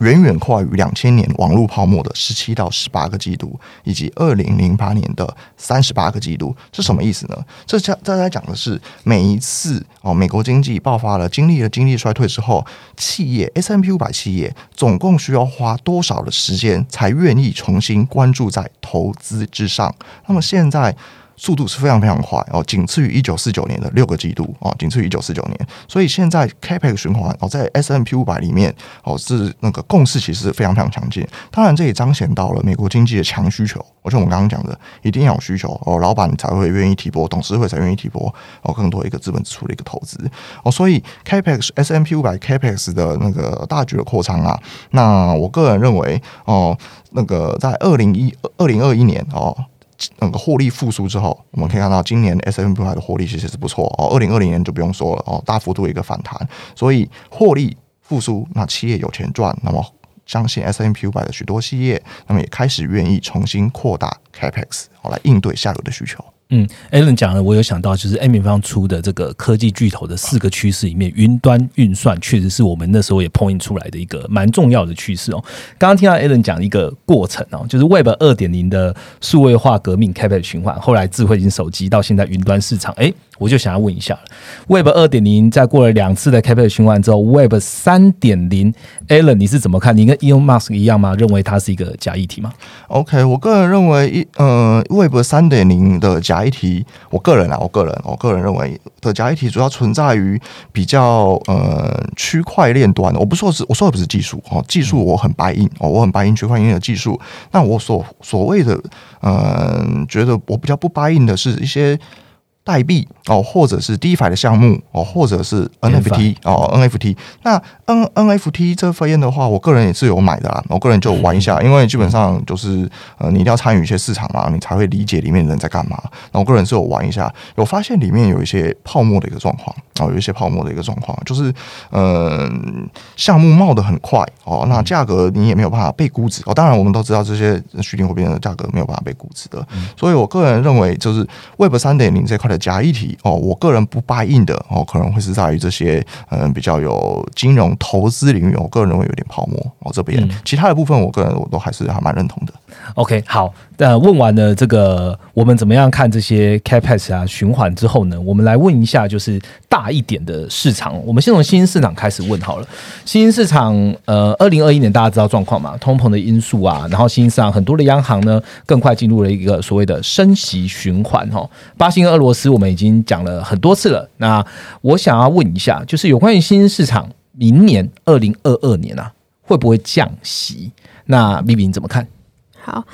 远远快于两千年网络泡沫的十七到十八个季度，以及二零零八年的三十八个季度，是什么意思呢？这讲这在讲的是每一次哦，美国经济爆发了、经历了经济衰退之后，企业 S M P 五百企业总共需要花多少的时间才愿意重新关注在投资之上？那么现在。速度是非常非常快哦，仅次于一九四九年的六个季度哦，仅次于一九四九年。所以现在 Capex 循环哦，在 S M P 五百里面哦，是那个共识其实非常非常强劲。当然，这也彰显到了美国经济的强需求。而且我们刚刚讲的，一定要有需求哦，老板才会愿意提拨，董事会才愿意提拨哦，更多一个资本支出的一个投资哦。所以 Capex S M P 五百 Capex 的那个大局的扩张啊，那我个人认为哦，那个在二零一二零二一年哦。那个获利复苏之后，我们可以看到今年 S M P 的获利其实是不错哦。二零二零年就不用说了哦，大幅度一个反弹，所以获利复苏，那企业有钱赚，那么相信 S M P 五百的许多企业，那么也开始愿意重新扩大 Capex 哦，来应对下游的需求。嗯，Allen 讲了，我有想到，就是 M 方出的这个科技巨头的四个趋势里面，云端运算确实是我们那时候也 point 出来的一个蛮重要的趋势哦。刚刚听到 Allen 讲一个过程哦，就是 Web 二点零的数位化革命开辟循环，后来智慧型手机到现在云端市场，哎。我就想要问一下，Web 二点零在过了两次的开辟循环之后，Web 三点零，Allen 你是怎么看？你跟 Elon Musk 一样吗？认为它是一个假议题吗？OK，我个人认为一呃，Web 三点零的假议题，我个人啊，我个人，我个人认为的假议题主要存在于比较呃区块链端的。我不说是，我说的不是技术哦，技术我很白印哦，我很白印区块链的技术。那我所所谓的嗯，觉得我比较不白印的是一些。代币哦，或者是 DeFi 的项目哦，或者是 NFT 哦，NFT。那 N NFT 这份的话，我个人也是有买的啦。我个人就玩一下，因为基本上就是呃，你一定要参与一些市场嘛，你才会理解里面的人在干嘛。那我个人是有玩一下，有发现里面有一些泡沫的一个状况哦，有一些泡沫的一个状况，就是嗯，项目冒得很快哦，那价格你也没有办法被估值哦。当然，我们都知道这些虚拟货币的价格没有办法被估值的，所以我个人认为就是 Web 三点零这块。的假议题哦，我个人不答应的哦，可能会是在于这些嗯比较有金融投资领域，我个人认为有点泡沫哦。这边其他的部分，我个人我都还是还蛮认同的。OK，好，那问完了这个，我们怎么样看这些 Capex 啊循环之后呢？我们来问一下，就是大一点的市场，我们先从新兴市场开始问好了。新兴市场，呃，二零二一年大家知道状况嘛，通膨的因素啊，然后新兴市场很多的央行呢，更快进入了一个所谓的升息循环哈。巴西跟俄罗斯，我们已经讲了很多次了。那我想要问一下，就是有关于新兴市场，明年二零二二年啊，会不会降息？那 B B 你怎么看？好，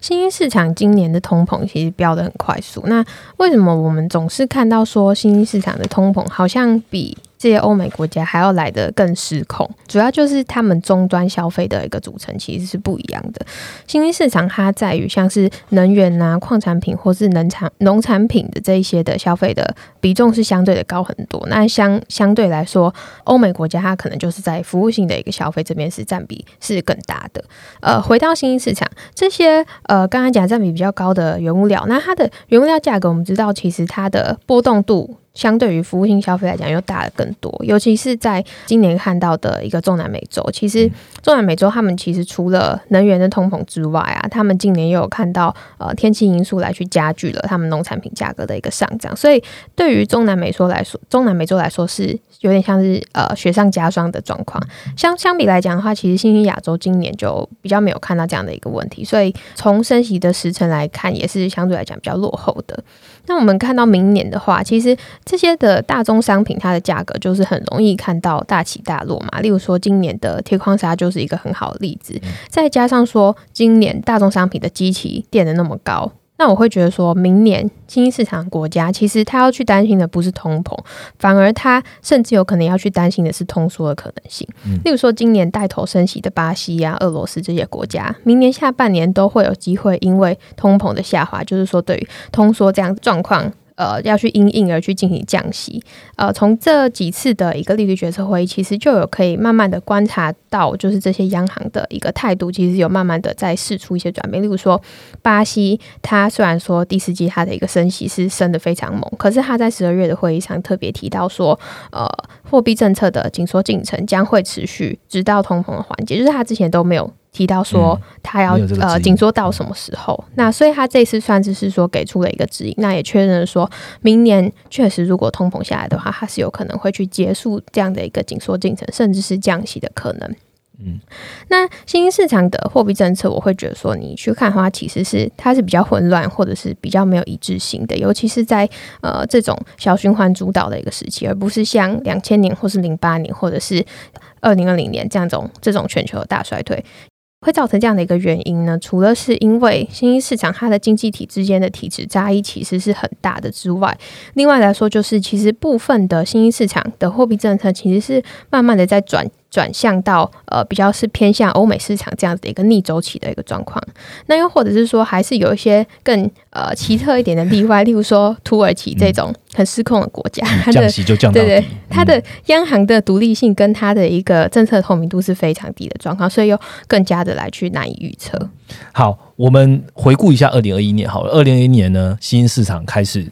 新兴市场今年的通膨其实飙得很快速。那为什么我们总是看到说新兴市场的通膨好像比？这些欧美国家还要来的更失控，主要就是他们终端消费的一个组成其实是不一样的。新兴市场它在于像是能源啊、矿产品或是农产农产品的这一些的消费的比重是相对的高很多。那相相对来说，欧美国家它可能就是在服务性的一个消费这边是占比是更大的。呃，回到新兴市场，这些呃刚刚讲占比比较高的原物料，那它的原物料价格我们知道其实它的波动度。相对于服务性消费来讲，又大的更多。尤其是在今年看到的一个中南美洲，其实中南美洲他们其实除了能源的通膨之外啊，他们今年又有看到呃天气因素来去加剧了他们农产品价格的一个上涨。所以对于中南美洲来说，中南美洲来说是有点像是呃雪上加霜的状况。相相比来讲的话，其实新兴亚洲今年就比较没有看到这样的一个问题。所以从升息的时程来看，也是相对来讲比较落后的。那我们看到明年的话，其实这些的大宗商品，它的价格就是很容易看到大起大落嘛。例如说，今年的铁矿砂就是一个很好的例子。再加上说，今年大宗商品的基期垫的那么高。那我会觉得说，明年新兴市场国家其实他要去担心的不是通膨，反而他甚至有可能要去担心的是通缩的可能性。例如说，今年带头升息的巴西啊、俄罗斯这些国家，明年下半年都会有机会，因为通膨的下滑，就是说对于通缩这样状况。呃，要去因应而去进行降息。呃，从这几次的一个利率决策会议，其实就有可以慢慢的观察到，就是这些央行的一个态度，其实有慢慢的在试出一些转变。例如说，巴西，它虽然说第四季它的一个升息是升的非常猛，可是它在十二月的会议上特别提到说，呃，货币政策的紧缩进程将会持续直到通膨的环节，就是他之前都没有。提到说他要呃紧缩到什么时候？那所以他这次算是说给出了一个指引，那也确认说明年确实如果通膨下来的话，它是有可能会去结束这样的一个紧缩进程，甚至是降息的可能。嗯，那新兴市场的货币政策，我会觉得说你去看的话，其实是它是比较混乱，或者是比较没有一致性的，尤其是在呃这种小循环主导的一个时期，而不是像两千年或是零八年或者是二零二零年这样种这种全球的大衰退。会造成这样的一个原因呢？除了是因为新兴市场它的经济体之间的体制差异其实是很大的之外，另外来说就是其实部分的新兴市场的货币政策其实是慢慢的在转。转向到呃比较是偏向欧美市场这样子的一个逆周期的一个状况，那又或者是说还是有一些更呃奇特一点的例外，例如说土耳其这种很失控的国家，降息就降到对对，它的央行的独立性跟它的一个政策透明度是非常低的状况，所以又更加的来去难以预测。好，我们回顾一下二零二一年，好了，二零二一年呢，新兴市场开始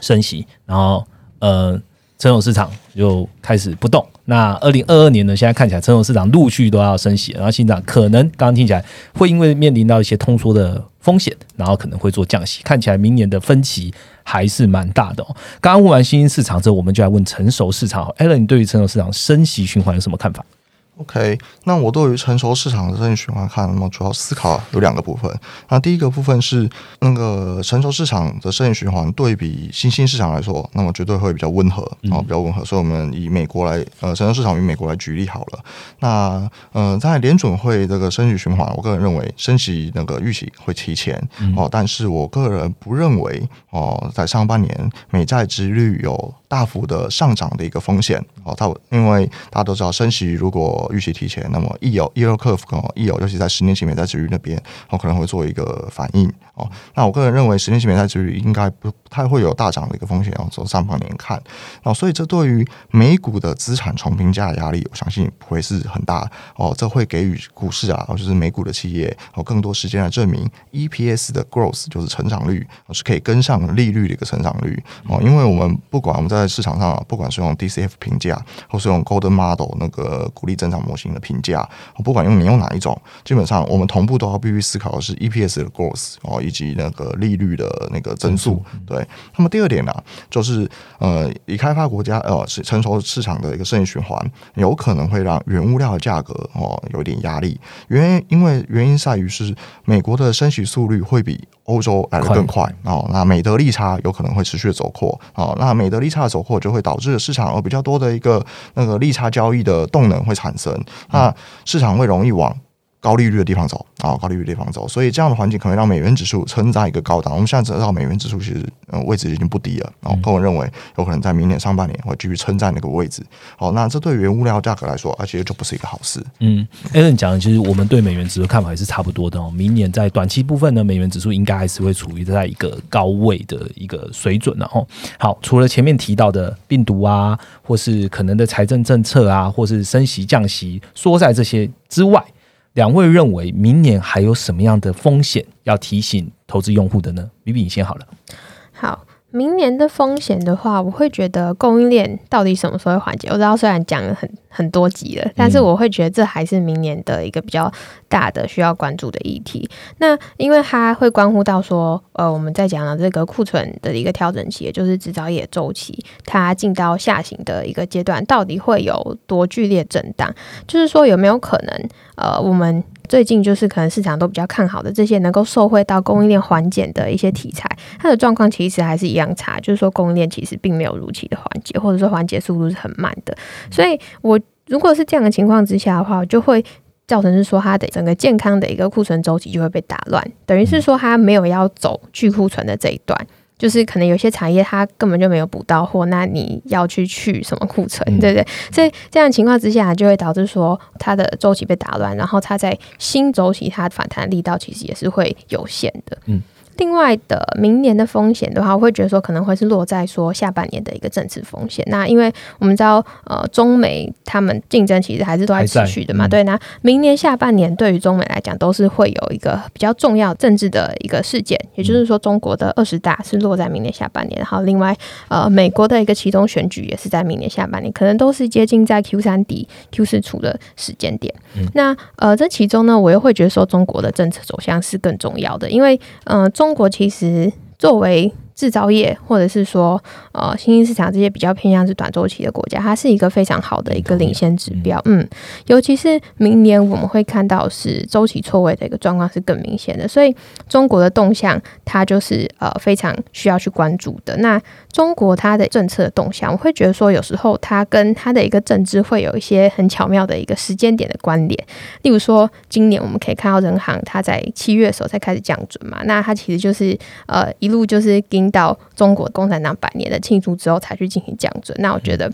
升息，然后呃。成熟市场就开始不动。那二零二二年呢？现在看起来，成熟市场陆续都要升息，然后新涨可能刚刚听起来会因为面临到一些通缩的风险，然后可能会做降息。看起来明年的分歧还是蛮大的哦。刚刚问完新兴市场之后，我们就来问成熟市场。Allen，你对于成熟市场升息循环有什么看法？OK，那我对于成熟市场的正循环看，那么主要思考有两个部分。那第一个部分是那个成熟市场的生意循环对比新兴市场来说，那么绝对会比较温和啊，比较温和。所以我们以美国来呃成熟市场与美国来举例好了。那呃在联准会这个升息循环，我个人认为升息那个预期会提前哦，但是我个人不认为哦，在上半年美债值率有大幅的上涨的一个风险哦。它因为大家都知道升息如果预期提前，那么一有 yield curve 哦，一有，尤其在十年期美债值率那边，我可能会做一个反应哦。那我个人认为，十年期美债值率应该不不太会有大涨的一个风险，要从上半年看。那所以这对于美股的资产重评价压力，我相信不会是很大哦。这会给予股市啊，就是美股的企业哦，更多时间来证明 EPS 的 growth 就是成长率哦是可以跟上利率的一个成长率哦。因为我们不管我们在市场上，不管是用 DCF 评价，或是用 Golden Model 那个鼓励增长模型的评价，不管用你用哪一种，基本上我们同步都要必须思考的是 EPS 的 growth 哦，以及那个利率的那个增速。对，那么第二点呢，就是呃，以开发国家呃是成熟市场的一个生意循环，有可能会让原物料的价格哦有点压力。原因因为原因在于是美国的升息速率会比欧洲来的更快哦，那美德利差有可能会持续走扩哦，那美德利差走扩就会导致市场有比较多的一个那个利差交易的动能会产生。那市场会容易往高利率的地方走啊，高利率地方走，所以这样的环境可能让美元指数撑在一个高档。我们现在知道美元指数其实嗯位置已经不低了，然后个人认为有可能在明年上半年会继续撑在那个位置。好，那这对原物料价格来说，而且就不是一个好事。嗯，Allen 讲的其实我们对美元指数看法也是差不多的哦。明年在短期部分呢，美元指数应该还是会处于在一个高位的一个水准然后好，除了前面提到的病毒啊，或是可能的财政政策啊，或是升息降息缩在这些之外。两位认为明年还有什么样的风险要提醒投资用户的呢？比比你先好了。好，明年的风险的话，我会觉得供应链到底什么时候会缓解？我知道虽然讲了很很多集了，但是我会觉得这还是明年的一个比较大的需要关注的议题。那因为它会关乎到说，呃，我们在讲的这个库存的一个调整期，也就是制造业周期，它进到下行的一个阶段，到底会有多剧烈震荡？就是说有没有可能，呃，我们最近就是可能市场都比较看好的这些能够受惠到供应链缓解的一些题材，它的状况其实还是一样差，就是说供应链其实并没有如期的缓解，或者说缓解速度是很慢的。所以，我如果是这样的情况之下的话，就会造成是说它的整个健康的一个库存周期就会被打乱，等于是说它没有要走去库存的这一段。就是可能有些产业它根本就没有补到货，那你要去去什么库存，对不对？所以这样情况之下，就会导致说它的周期被打乱，然后它在新周期它反弹力道其实也是会有限的。嗯。另外的明年的风险的话，我会觉得说可能会是落在说下半年的一个政治风险。那因为我们知道，呃，中美他们竞争其实还是都在持续的嘛。对，那明年下半年对于中美来讲都是会有一个比较重要政治的一个事件，也就是说，中国的二十大是落在明年下半年。然后，另外，呃，美国的一个其中选举也是在明年下半年，可能都是接近在 Q 三底 Q 四初的时间点。那呃，这其中呢，我又会觉得说，中国的政策走向是更重要的，因为嗯。中国其实作为制造业，或者是说呃新兴市场这些比较偏向是短周期的国家，它是一个非常好的一个领先指标。嗯，尤其是明年我们会看到是周期错位的一个状况是更明显的，所以中国的动向它就是呃非常需要去关注的。那中国它的政策动向，我会觉得说有时候它跟它的一个政治会有一些很巧妙的一个时间点的关联。例如说，今年我们可以看到人行它在七月的时候才开始降准嘛，那它其实就是呃一路就是盯到中国共产党百年的庆祝之后才去进行降准。那我觉得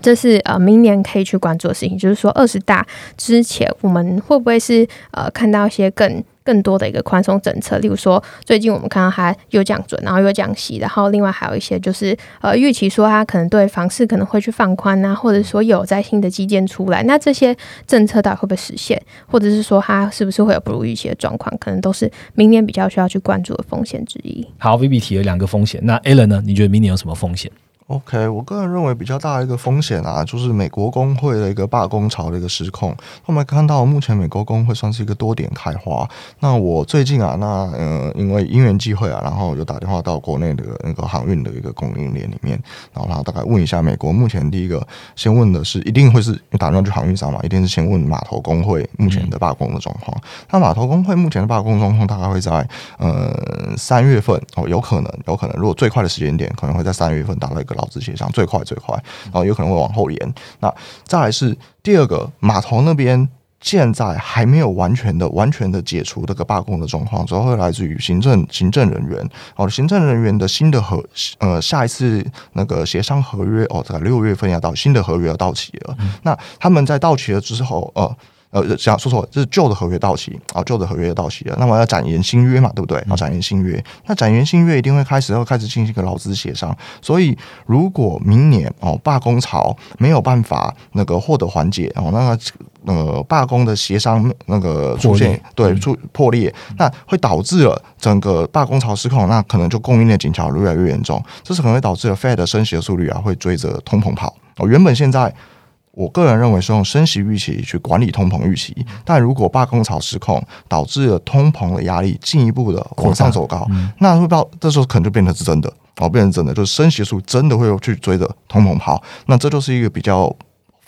这是呃明年可以去关注的事情，就是说二十大之前我们会不会是呃看到一些更。更多的一个宽松政策，例如说，最近我们看到它又降准，然后又降息，然后另外还有一些就是呃预期说它可能对房市可能会去放宽啊，或者说有在新的基建出来，那这些政策到底会不会实现，或者是说它是不是会有不如预期的状况，可能都是明年比较需要去关注的风险之一。好，Vivi 提了两个风险，那 Alan 呢？你觉得明年有什么风险？OK，我个人认为比较大的一个风险啊，就是美国工会的一个罢工潮的一个失控。我们看到目前美国工会算是一个多点开花。那我最近啊，那呃，因为因缘际会啊，然后就打电话到国内的那个航运的一个供应链里面，然后然后大概问一下美国目前第一个先问的是，一定会是打电话去航运商嘛，一定是先问码头工会目前的罢工的状况。那码头工会目前的罢工状况大概会在呃三月份哦，有可能有可能，如果最快的时间点可能会在三月份达到一个。劳资协商最快最快，然后有可能会往后延。那再来是第二个码头那边，现在还没有完全的、完全的解除这个罢工的状况，主要会来自于行政行政人员。好哦，行政人员的新的合呃下一次那个协商合约哦，在六月份要到新的合约要到期了。那他们在到期了之后，呃。呃，想说错，这是旧的合约到期啊，旧的合约到期了，那么要展延新约嘛，对不对？要展延新约，那展延新约一定会开始要开始进行一个劳资协商，所以如果明年哦罢工潮没有办法那个获得缓解哦，那个呃罢工的协商那个出现对出破裂，那会导致了整个罢工潮失控，那可能就供应链紧俏越来越严重，这是可能会导致了 Fed 升息的速率啊会追着通膨跑哦，原本现在。我个人认为是用升息预期去管理通膨预期，但如果罢工潮失控，导致了通膨的压力进一步的往上走高，那会到这时候可能就变成是真的哦，变成真的就是升息数真的会去追着通膨跑，那这就是一个比较。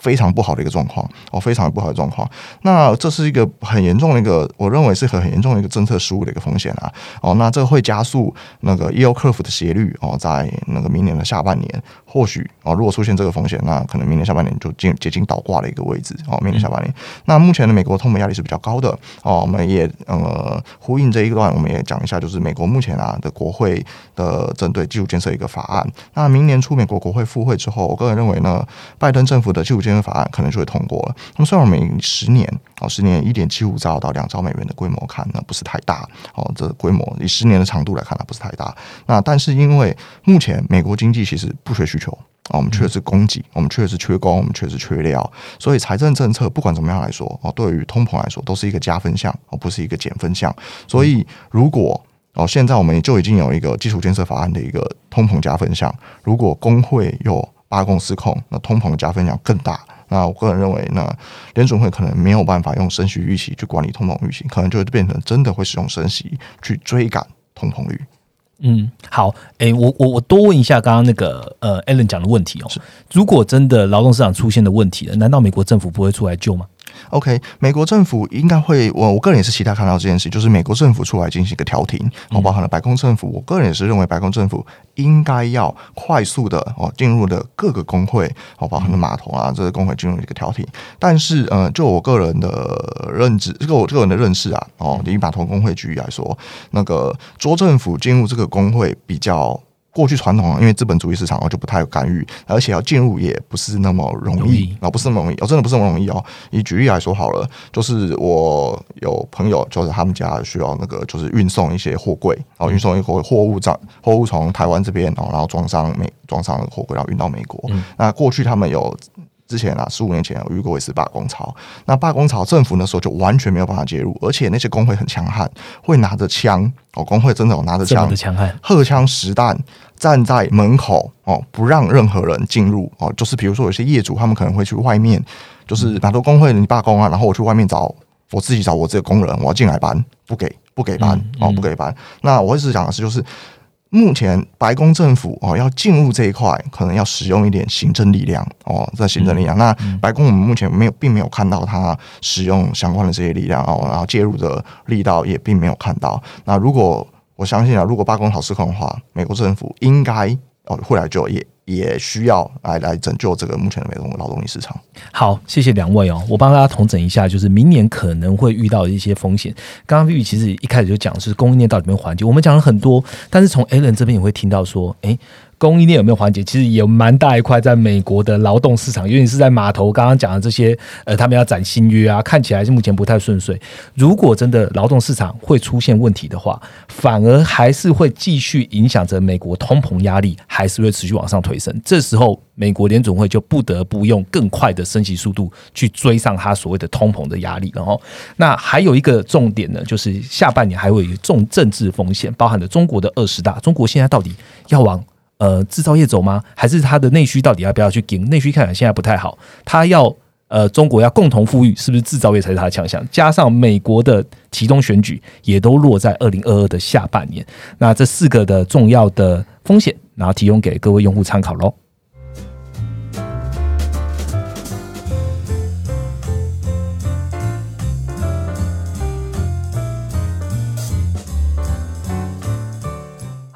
非常不好的一个状况哦，非常不好的状况。那这是一个很严重的一个，我认为是很很严重的一个政策失误的一个风险啊。哦，那这会加速那个 EO curve 的斜率哦，在那个明年的下半年，或许哦，如果出现这个风险，那可能明年下半年就接接近倒挂的一个位置哦。明年下半年，那目前的美国通膨压力是比较高的哦。我们也呃呼应这一段，我们也讲一下，就是美国目前啊的国会的针对基础建设一个法案。那明年初美国国会复会之后，我个人认为呢，拜登政府的基础建法案可能就会通过了。那么，虽然我们十年哦，十年一点七五兆到两兆美元的规模看呢，不是太大哦。这规模以十年的长度来看呢，不是太大。那但是因为目前美国经济其实不缺需求啊，我们缺的是供给，我们缺的是缺工，我们确实缺料。所以财政政策不管怎么样来说哦，对于通膨来说都是一个加分项，而不是一个减分项。所以如果哦，现在我们就已经有一个基础建设法案的一个通膨加分项，如果工会有罢工失控，那通膨的加分量更大。那我个人认为，那联准会可能没有办法用升息预期去管理通膨预期，可能就会变成真的会使用升息去追赶通膨率。嗯，好，诶，我我我多问一下刚刚那个呃 Allen 讲的问题哦，如果真的劳动市场出现的问题了，难道美国政府不会出来救吗？OK，美国政府应该会，我我个人也是期待看到这件事，就是美国政府出来进行一个调停，哦，包含了白宫政府，我个人也是认为白宫政府应该要快速的哦进入的各个工会，哦，包含了码头啊这个工会进入一个调停。但是，呃，就我个人的认知，这个我个人的认识啊，哦，以码头工会举例来说，那个州政府进入这个工会比较。过去传统因为资本主义市场，我就不太有干预，而且要进入也不是那么容易，哦，不是那么容易，哦，真的不是那么容易哦。以举例来说好了，就是我有朋友，就是他们家需要那个，就是运送一些货柜，然后运送一货货物จาก货物从台湾这边，哦，然后装上美装上货柜，然后运到美国。那过去他们有。之前啊，十五年前有遇过一次罢工潮，那罢工潮政府那时候就完全没有办法介入，而且那些工会很强悍，会拿着枪哦，工会真的有拿着枪，强悍，荷枪实弹 站在门口哦，不让任何人进入哦，就是比如说有些业主他们可能会去外面，就是哪多工会你罢工啊，然后我去外面找我自己找我这个工人，我要进来搬，不给不给搬哦，不给搬。那我一直讲的是就是。目前白宫政府哦要进入这一块，可能要使用一点行政力量哦，在行政力量。那白宫我们目前没有，并没有看到他使用相关的这些力量哦，然后介入的力道也并没有看到。那如果我相信啊，如果罢工好失控的话，美国政府应该哦会来救也。也需要来来拯救这个目前的美国劳动力市场。好，谢谢两位哦，我帮大家统整一下，就是明年可能会遇到的一些风险。刚刚玉其实一开始就讲是供应链到里面环节，我们讲了很多，但是从 Allen 这边也会听到说，哎。供应链有没有环节？其实也蛮大一块，在美国的劳动市场，尤其是在码头。刚刚讲的这些，呃，他们要展新约啊，看起来是目前不太顺遂。如果真的劳动市场会出现问题的话，反而还是会继续影响着美国通膨压力，还是会持续往上推升。这时候，美国联总会就不得不用更快的升息速度去追上它所谓的通膨的压力。然后，那还有一个重点呢，就是下半年还会有重政治风险，包含了中国的二十大。中国现在到底要往？呃，制造业走吗？还是它的内需到底要不要去顶？内需看起来现在不太好。它要呃，中国要共同富裕，是不是制造业才是它的强项？加上美国的其中选举也都落在二零二二的下半年。那这四个的重要的风险，然后提供给各位用户参考喽。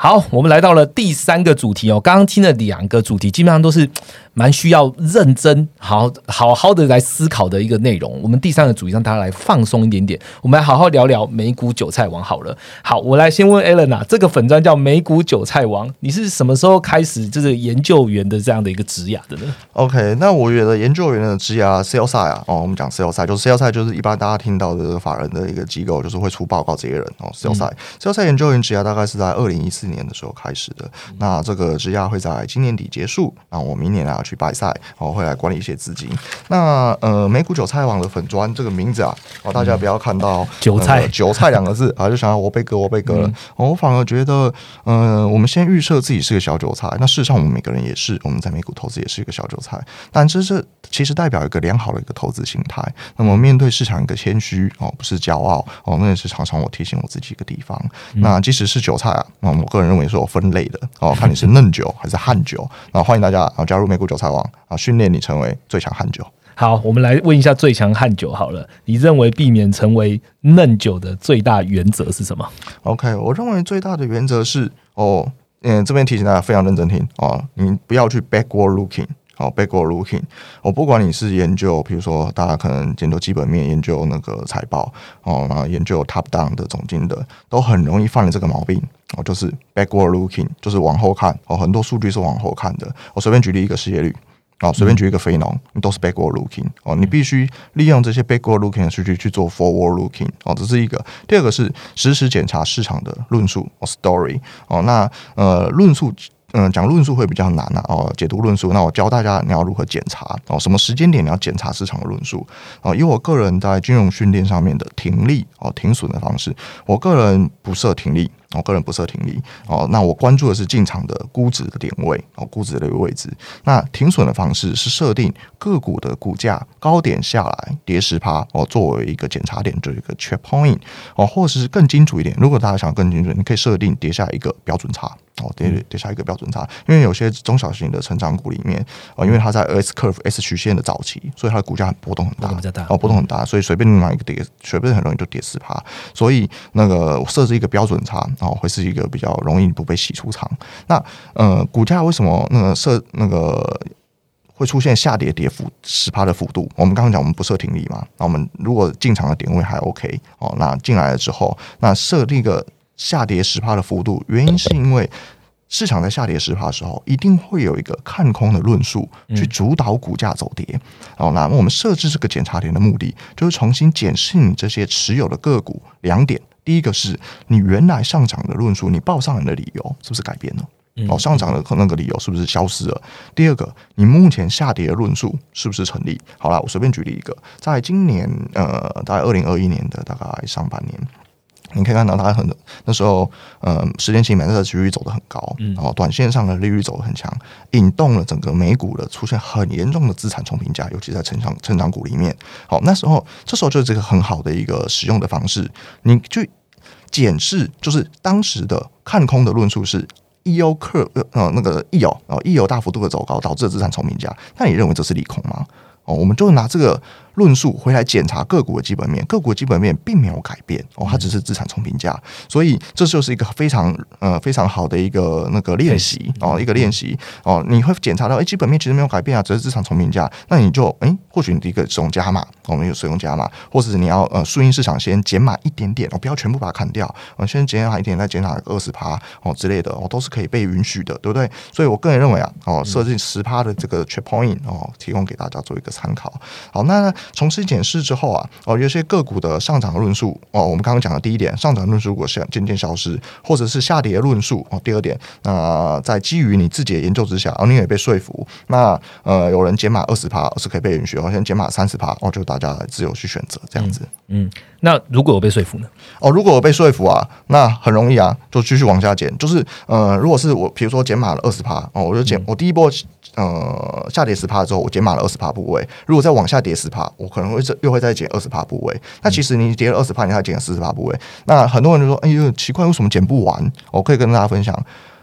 好，我们来到了第三个主题哦。刚刚听了两个主题，基本上都是。蛮需要认真、好好好的来思考的一个内容。我们第三个主题让大家来放松一点点，我们来好好聊聊美股韭菜王好了。好，我来先问 Alan 啊，这个粉砖叫美股韭菜王，你是什么时候开始就是研究员的这样的一个职涯的呢？OK，那我觉得研究员的职涯 sales side 啊，哦，我们讲 sales side 就是 sales side 就是一般大家听到的法人的一个机构，就是会出报告这些人哦，sales side sales side 研究员职涯大概是在二零一四年的时候开始的，那这个职涯会在今年底结束，那我明年啊。去拜赛，哦，会来管理一些资金。那呃，美股韭菜网的粉砖这个名字啊，哦，大家不要看到韭菜韭菜两个字啊，就想要我被割，我被割了。我反而觉得，嗯，我们先预设自己是个小韭菜。那事实上，我们每个人也是，我们在美股投资也是一个小韭菜。但这是其实代表一个良好的一个投资心态。那么面对市场一个谦虚哦，不是骄傲哦，那也是常常我提醒我自己一个地方。那即使是韭菜啊，那我个人认为是有分类的哦，看你是嫩韭还是旱韭。那欢迎大家啊加入美股韭菜王啊，训练你成为最强悍酒。好，我们来问一下最强悍酒好了。你认为避免成为嫩酒的最大原则是什么？OK，我认为最大的原则是哦，嗯，这边提醒大家非常认真听哦，你不要去 backward looking，好，backward looking。我不管你是研究，比如说大家可能研究基本面、研究那个财报哦，然后研究 top down 的总金的，都很容易犯了这个毛病。哦，就是 backward looking，就是往后看哦，很多数据是往后看的。我随便举例一个失业率，哦，随便举一个非农，都是 backward looking 哦。你必须利用这些 backward looking 的数据去做 forward looking 哦，这是一个。第二个是实时检查市场的论述哦，story 哦。那呃，论述嗯，讲论述会比较难啊，哦，解读论述，那我教大家你要如何检查哦，什么时间点你要检查市场的论述哦，以我个人在金融训练上面的停利哦、停损的方式，我个人不设停利。我个人不设停利哦，那我关注的是进场的估值的点位哦，估值的一个位置。那停损的方式是设定个股的股价高点下来跌十趴哦，作为一个检查点，做一个 check point 哦，或者是更精准一点，如果大家想更精准，你可以设定跌下一个标准差哦，跌跌下一个标准差，因为有些中小型的成长股里面哦，因为它在 S curve S 曲线的早期，所以它的股价波动很大，比较大哦，波动很大，所以随便买一个跌，随便很容易就跌十趴，所以那个设置一个标准差。哦，会是一个比较容易不被洗出场。那呃，股价为什么那个设那个会出现下跌跌幅十趴的幅度？我们刚刚讲我们不设停利嘛，那我们如果进场的点位还 OK 哦，那进来了之后，那设定一个下跌十趴的幅度，原因是因为。市场在下跌十趴的时候，一定会有一个看空的论述去主导股价走跌。哦，那我们设置这个检查点的目的，就是重新检视你这些持有的个股两点。第一个是你原来上涨的论述，你报上来的理由是不是改变了？哦，上涨的那个理由是不是消失了？第二个，你目前下跌的论述是不是成立？好了，我随便举例一个，在今年呃，大概二零二一年的大概上半年。你可以看到，它很那时候，呃，十年期美债的利率走得很高，然后短线上的利率走得很强，引动了整个美股的出现很严重的资产重评价，尤其在成长成长股里面。好，那时候这时候就是这个很好的一个使用的方式，你去检视，就是当时的看空的论述是，E O 克呃那个 E O 啊 E O 大幅度的走高导致资产重评价，那你认为这是利空吗？哦，我们就拿这个。论述回来检查个股的基本面，个股的基本面并没有改变哦，它只是资产重评价，所以这就是一个非常呃非常好的一个那个练习哦，一个练习哦，你会检查到哎，基本面其实没有改变啊，只是资产重评价，那你就哎，或许你的一个使用加码，我们有使用加码，或者是你要呃顺应市场先减码一点点，哦，不要全部把它砍掉，我先减码一点，再减码二十趴哦之类的哦，都是可以被允许的，对不对？所以我个人认为啊，哦，设置十趴的这个 check point 哦，提供给大家做一个参考。好，那。重新检视之后啊，哦，有些个股的上涨论述哦，我们刚刚讲的第一点，上涨论述如果是渐渐消失，或者是下跌论述哦，第二点，那在基于你自己的研究之下，哦，你也被说服，那呃，有人减码二十趴是可以被允许，哦，先减码三十趴，哦，就大家自由去选择这样子。嗯，那如果我被说服呢？哦，如果我被说服啊，那很容易啊，就继续往下减，就是呃，如果是我，比如说减码了二十趴哦，我就减，我第一波。呃，下跌十帕之后，我减码了二十帕部位。如果再往下跌十帕，我可能会又会再减二十帕部位。那其实你跌了二十帕，你还减了四十帕部位。那很多人就说：“哎呦，奇怪，为什么减不完？”我可以跟大家分享，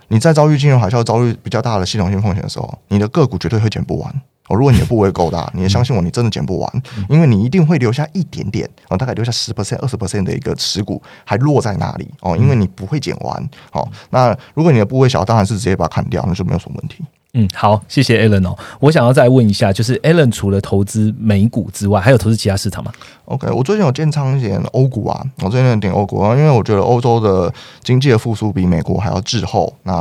你在遭遇金融海啸、遭遇比较大的系统性风险的时候，你的个股绝对会减不完。哦，如果你的部位够大，你也相信我，你真的减不完，因为你一定会留下一点点哦，大概留下十 percent、二十 percent 的一个持股还落在那里哦，因为你不会减完。好，那如果你的部位小，当然是直接把它砍掉，那就没有什么问题。嗯，好，谢谢 Alan 哦。我想要再问一下，就是 Alan 除了投资美股之外，还有投资其他市场吗？OK，我最近有建仓一点欧股啊，我最近有点欧股啊，因为我觉得欧洲的经济的复苏比美国还要滞后，那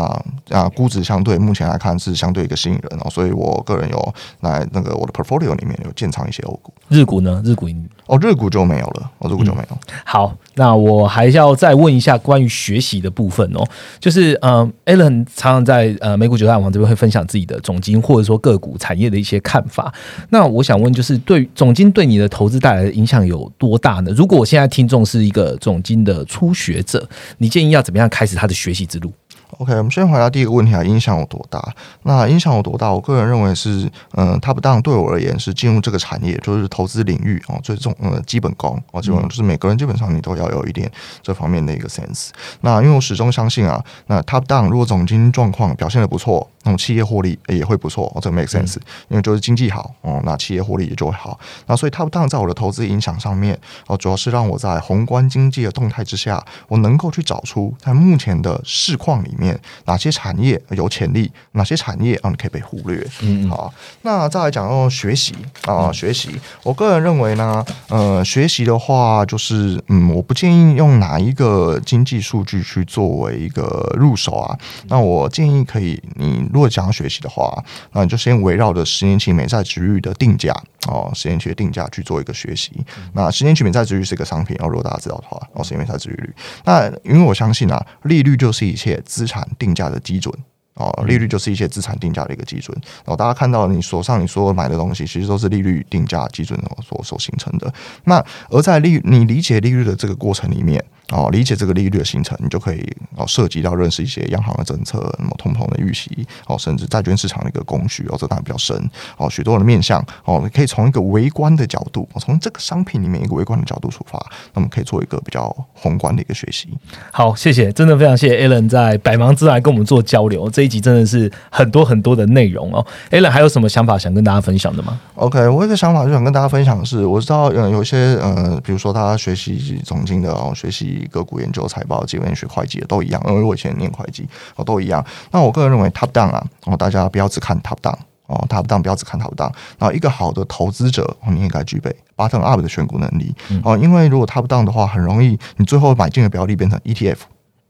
啊估值相对目前来看是相对一个吸引人哦，所以我个人有来那个我的 portfolio 里面有建仓一些欧股。日股呢？日股哦，日股就没有了，哦，日股就没有。好，那我还要再问一下关于学习的部分哦，就是嗯，Alan 常常在呃美股九大网这边会分享。自己的总经或者说个股产业的一些看法，那我想问，就是对总经对你的投资带来的影响有多大呢？如果我现在听众是一个总经的初学者，你建议要怎么样开始他的学习之路？OK，我们先回答第一个问题啊，影响有多大？那影响有多大？我个人认为是，嗯，它不当对我而言是进入这个产业，就是投资领域哦，最重呃基本功哦，基本就是每个人基本上你都要有一点这方面的一个 sense。那因为我始终相信啊，那 top down 如果总经状况表现的不错，那种企业获利也会不错，哦，这个 make sense。因为就是经济好哦，那企业获利也就会好。那所以 top down 在我的投资影响上面哦，主要是让我在宏观经济的动态之下，我能够去找出在目前的市况里面。哪些产业有潜力？哪些产业啊，你可以被忽略？嗯，好。那再来讲到学习啊，学习。我个人认为呢，呃，学习的话，就是嗯，我不建议用哪一个经济数据去作为一个入手啊。那我建议可以，你如果想要学习的话，那你就先围绕着十年期美债值率的定价哦，十年期的定价去做一个学习。那十年期美债值率是一个商品，哦，如果大家知道的话，哦，十年期美债值率率。那因为我相信啊，利率就是一切资产。定价的基准哦，利率就是一些资产定价的一个基准。然后，大家看到你手上你所有买的东西，其实都是利率定价基准所所形成的。那而在利你理解利率的这个过程里面。哦，理解这个利率的形成，你就可以哦涉及到认识一些央行的政策，那么通膨的预期，哦，甚至债券市场的一个工具，哦，这当然比较深，哦，许多的面向，哦，你可以从一个微观的角度，从这个商品里面一个微观的角度出发，那么可以做一个比较宏观的一个学习。好，谢谢，真的非常谢谢 Alan 在百忙之外跟我们做交流，这一集真的是很多很多的内容哦。Alan 还有什么想法想跟大家分享的吗？OK，我有个想法就想跟大家分享的是，我知道嗯有一些呃，比如说大家学习总经的哦，学习。个股研究、财报、基本学会计的都一样，因为我以前念会计，哦，都一样。那我个人认为，top down 啊，哦，大家不要只看 top down，哦，top down 不要只看 top down。然后，一个好的投资者，你应该具备 bottom up 的选股能力，哦，因为如果 top down 的话，很容易你最后买进的标的变成 ETF。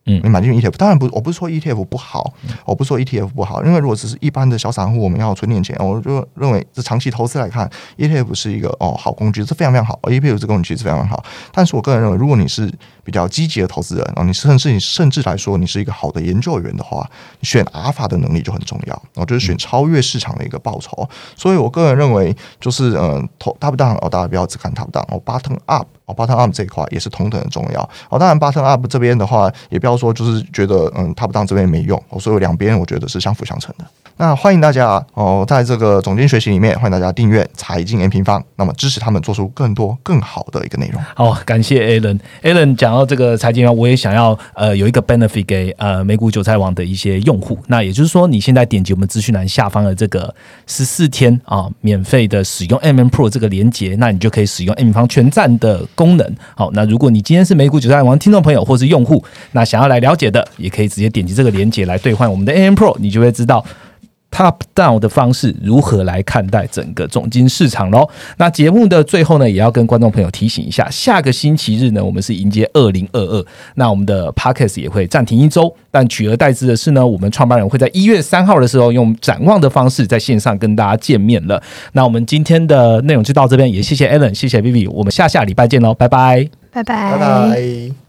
嗯，你买进 ETF，当然不，我不是说 ETF 不好，我不是说 ETF 不好，因为如果只是一般的小散户，我们要存点钱，我就认为这长期投资来看，ETF 是一个哦好工具，是非常非常好，ETF 这个工具是非常非常好。但是我个人认为，如果你是比较积极的投资人，然后你甚至你甚至来说，你是一个好的研究员的话，选阿尔法的能力就很重要，然后就是选超越市场的一个报酬。所以我个人认为，就是嗯，投 top down 哦，大家不要只看 top down 哦，bottom up 哦，bottom up 这一块也是同等的重要哦。当然，bottom up 这边的话，也不要说就是觉得嗯他不当这边没用，所以两边我觉得是相辅相成的。那欢迎大家哦，在这个总监学习里面，欢迎大家订阅财经 M 平方，那么支持他们做出更多更好的一个内容。好，感谢 Alan。Alan 讲到这个财经啊我也想要呃有一个 benefit 给呃美股韭菜网的一些用户。那也就是说，你现在点击我们资讯栏下方的这个十四天啊免费的使用 M M Pro 这个连接，那你就可以使用 M 平方全站的功能。好，那如果你今天是美股韭菜网听众朋友或是用户，那想要来了解的，也可以直接点击这个链接来兑换我们的 AM Pro，你就会知道。Top down 的方式如何来看待整个总金市场喽？那节目的最后呢，也要跟观众朋友提醒一下，下个星期日呢，我们是迎接二零二二，那我们的 Podcast 也会暂停一周，但取而代之的是呢，我们创办人会在一月三号的时候用展望的方式在线上跟大家见面了。那我们今天的内容就到这边，也谢谢 Allen，谢谢 Vivi，我们下下礼拜见喽，拜拜，拜拜，拜拜。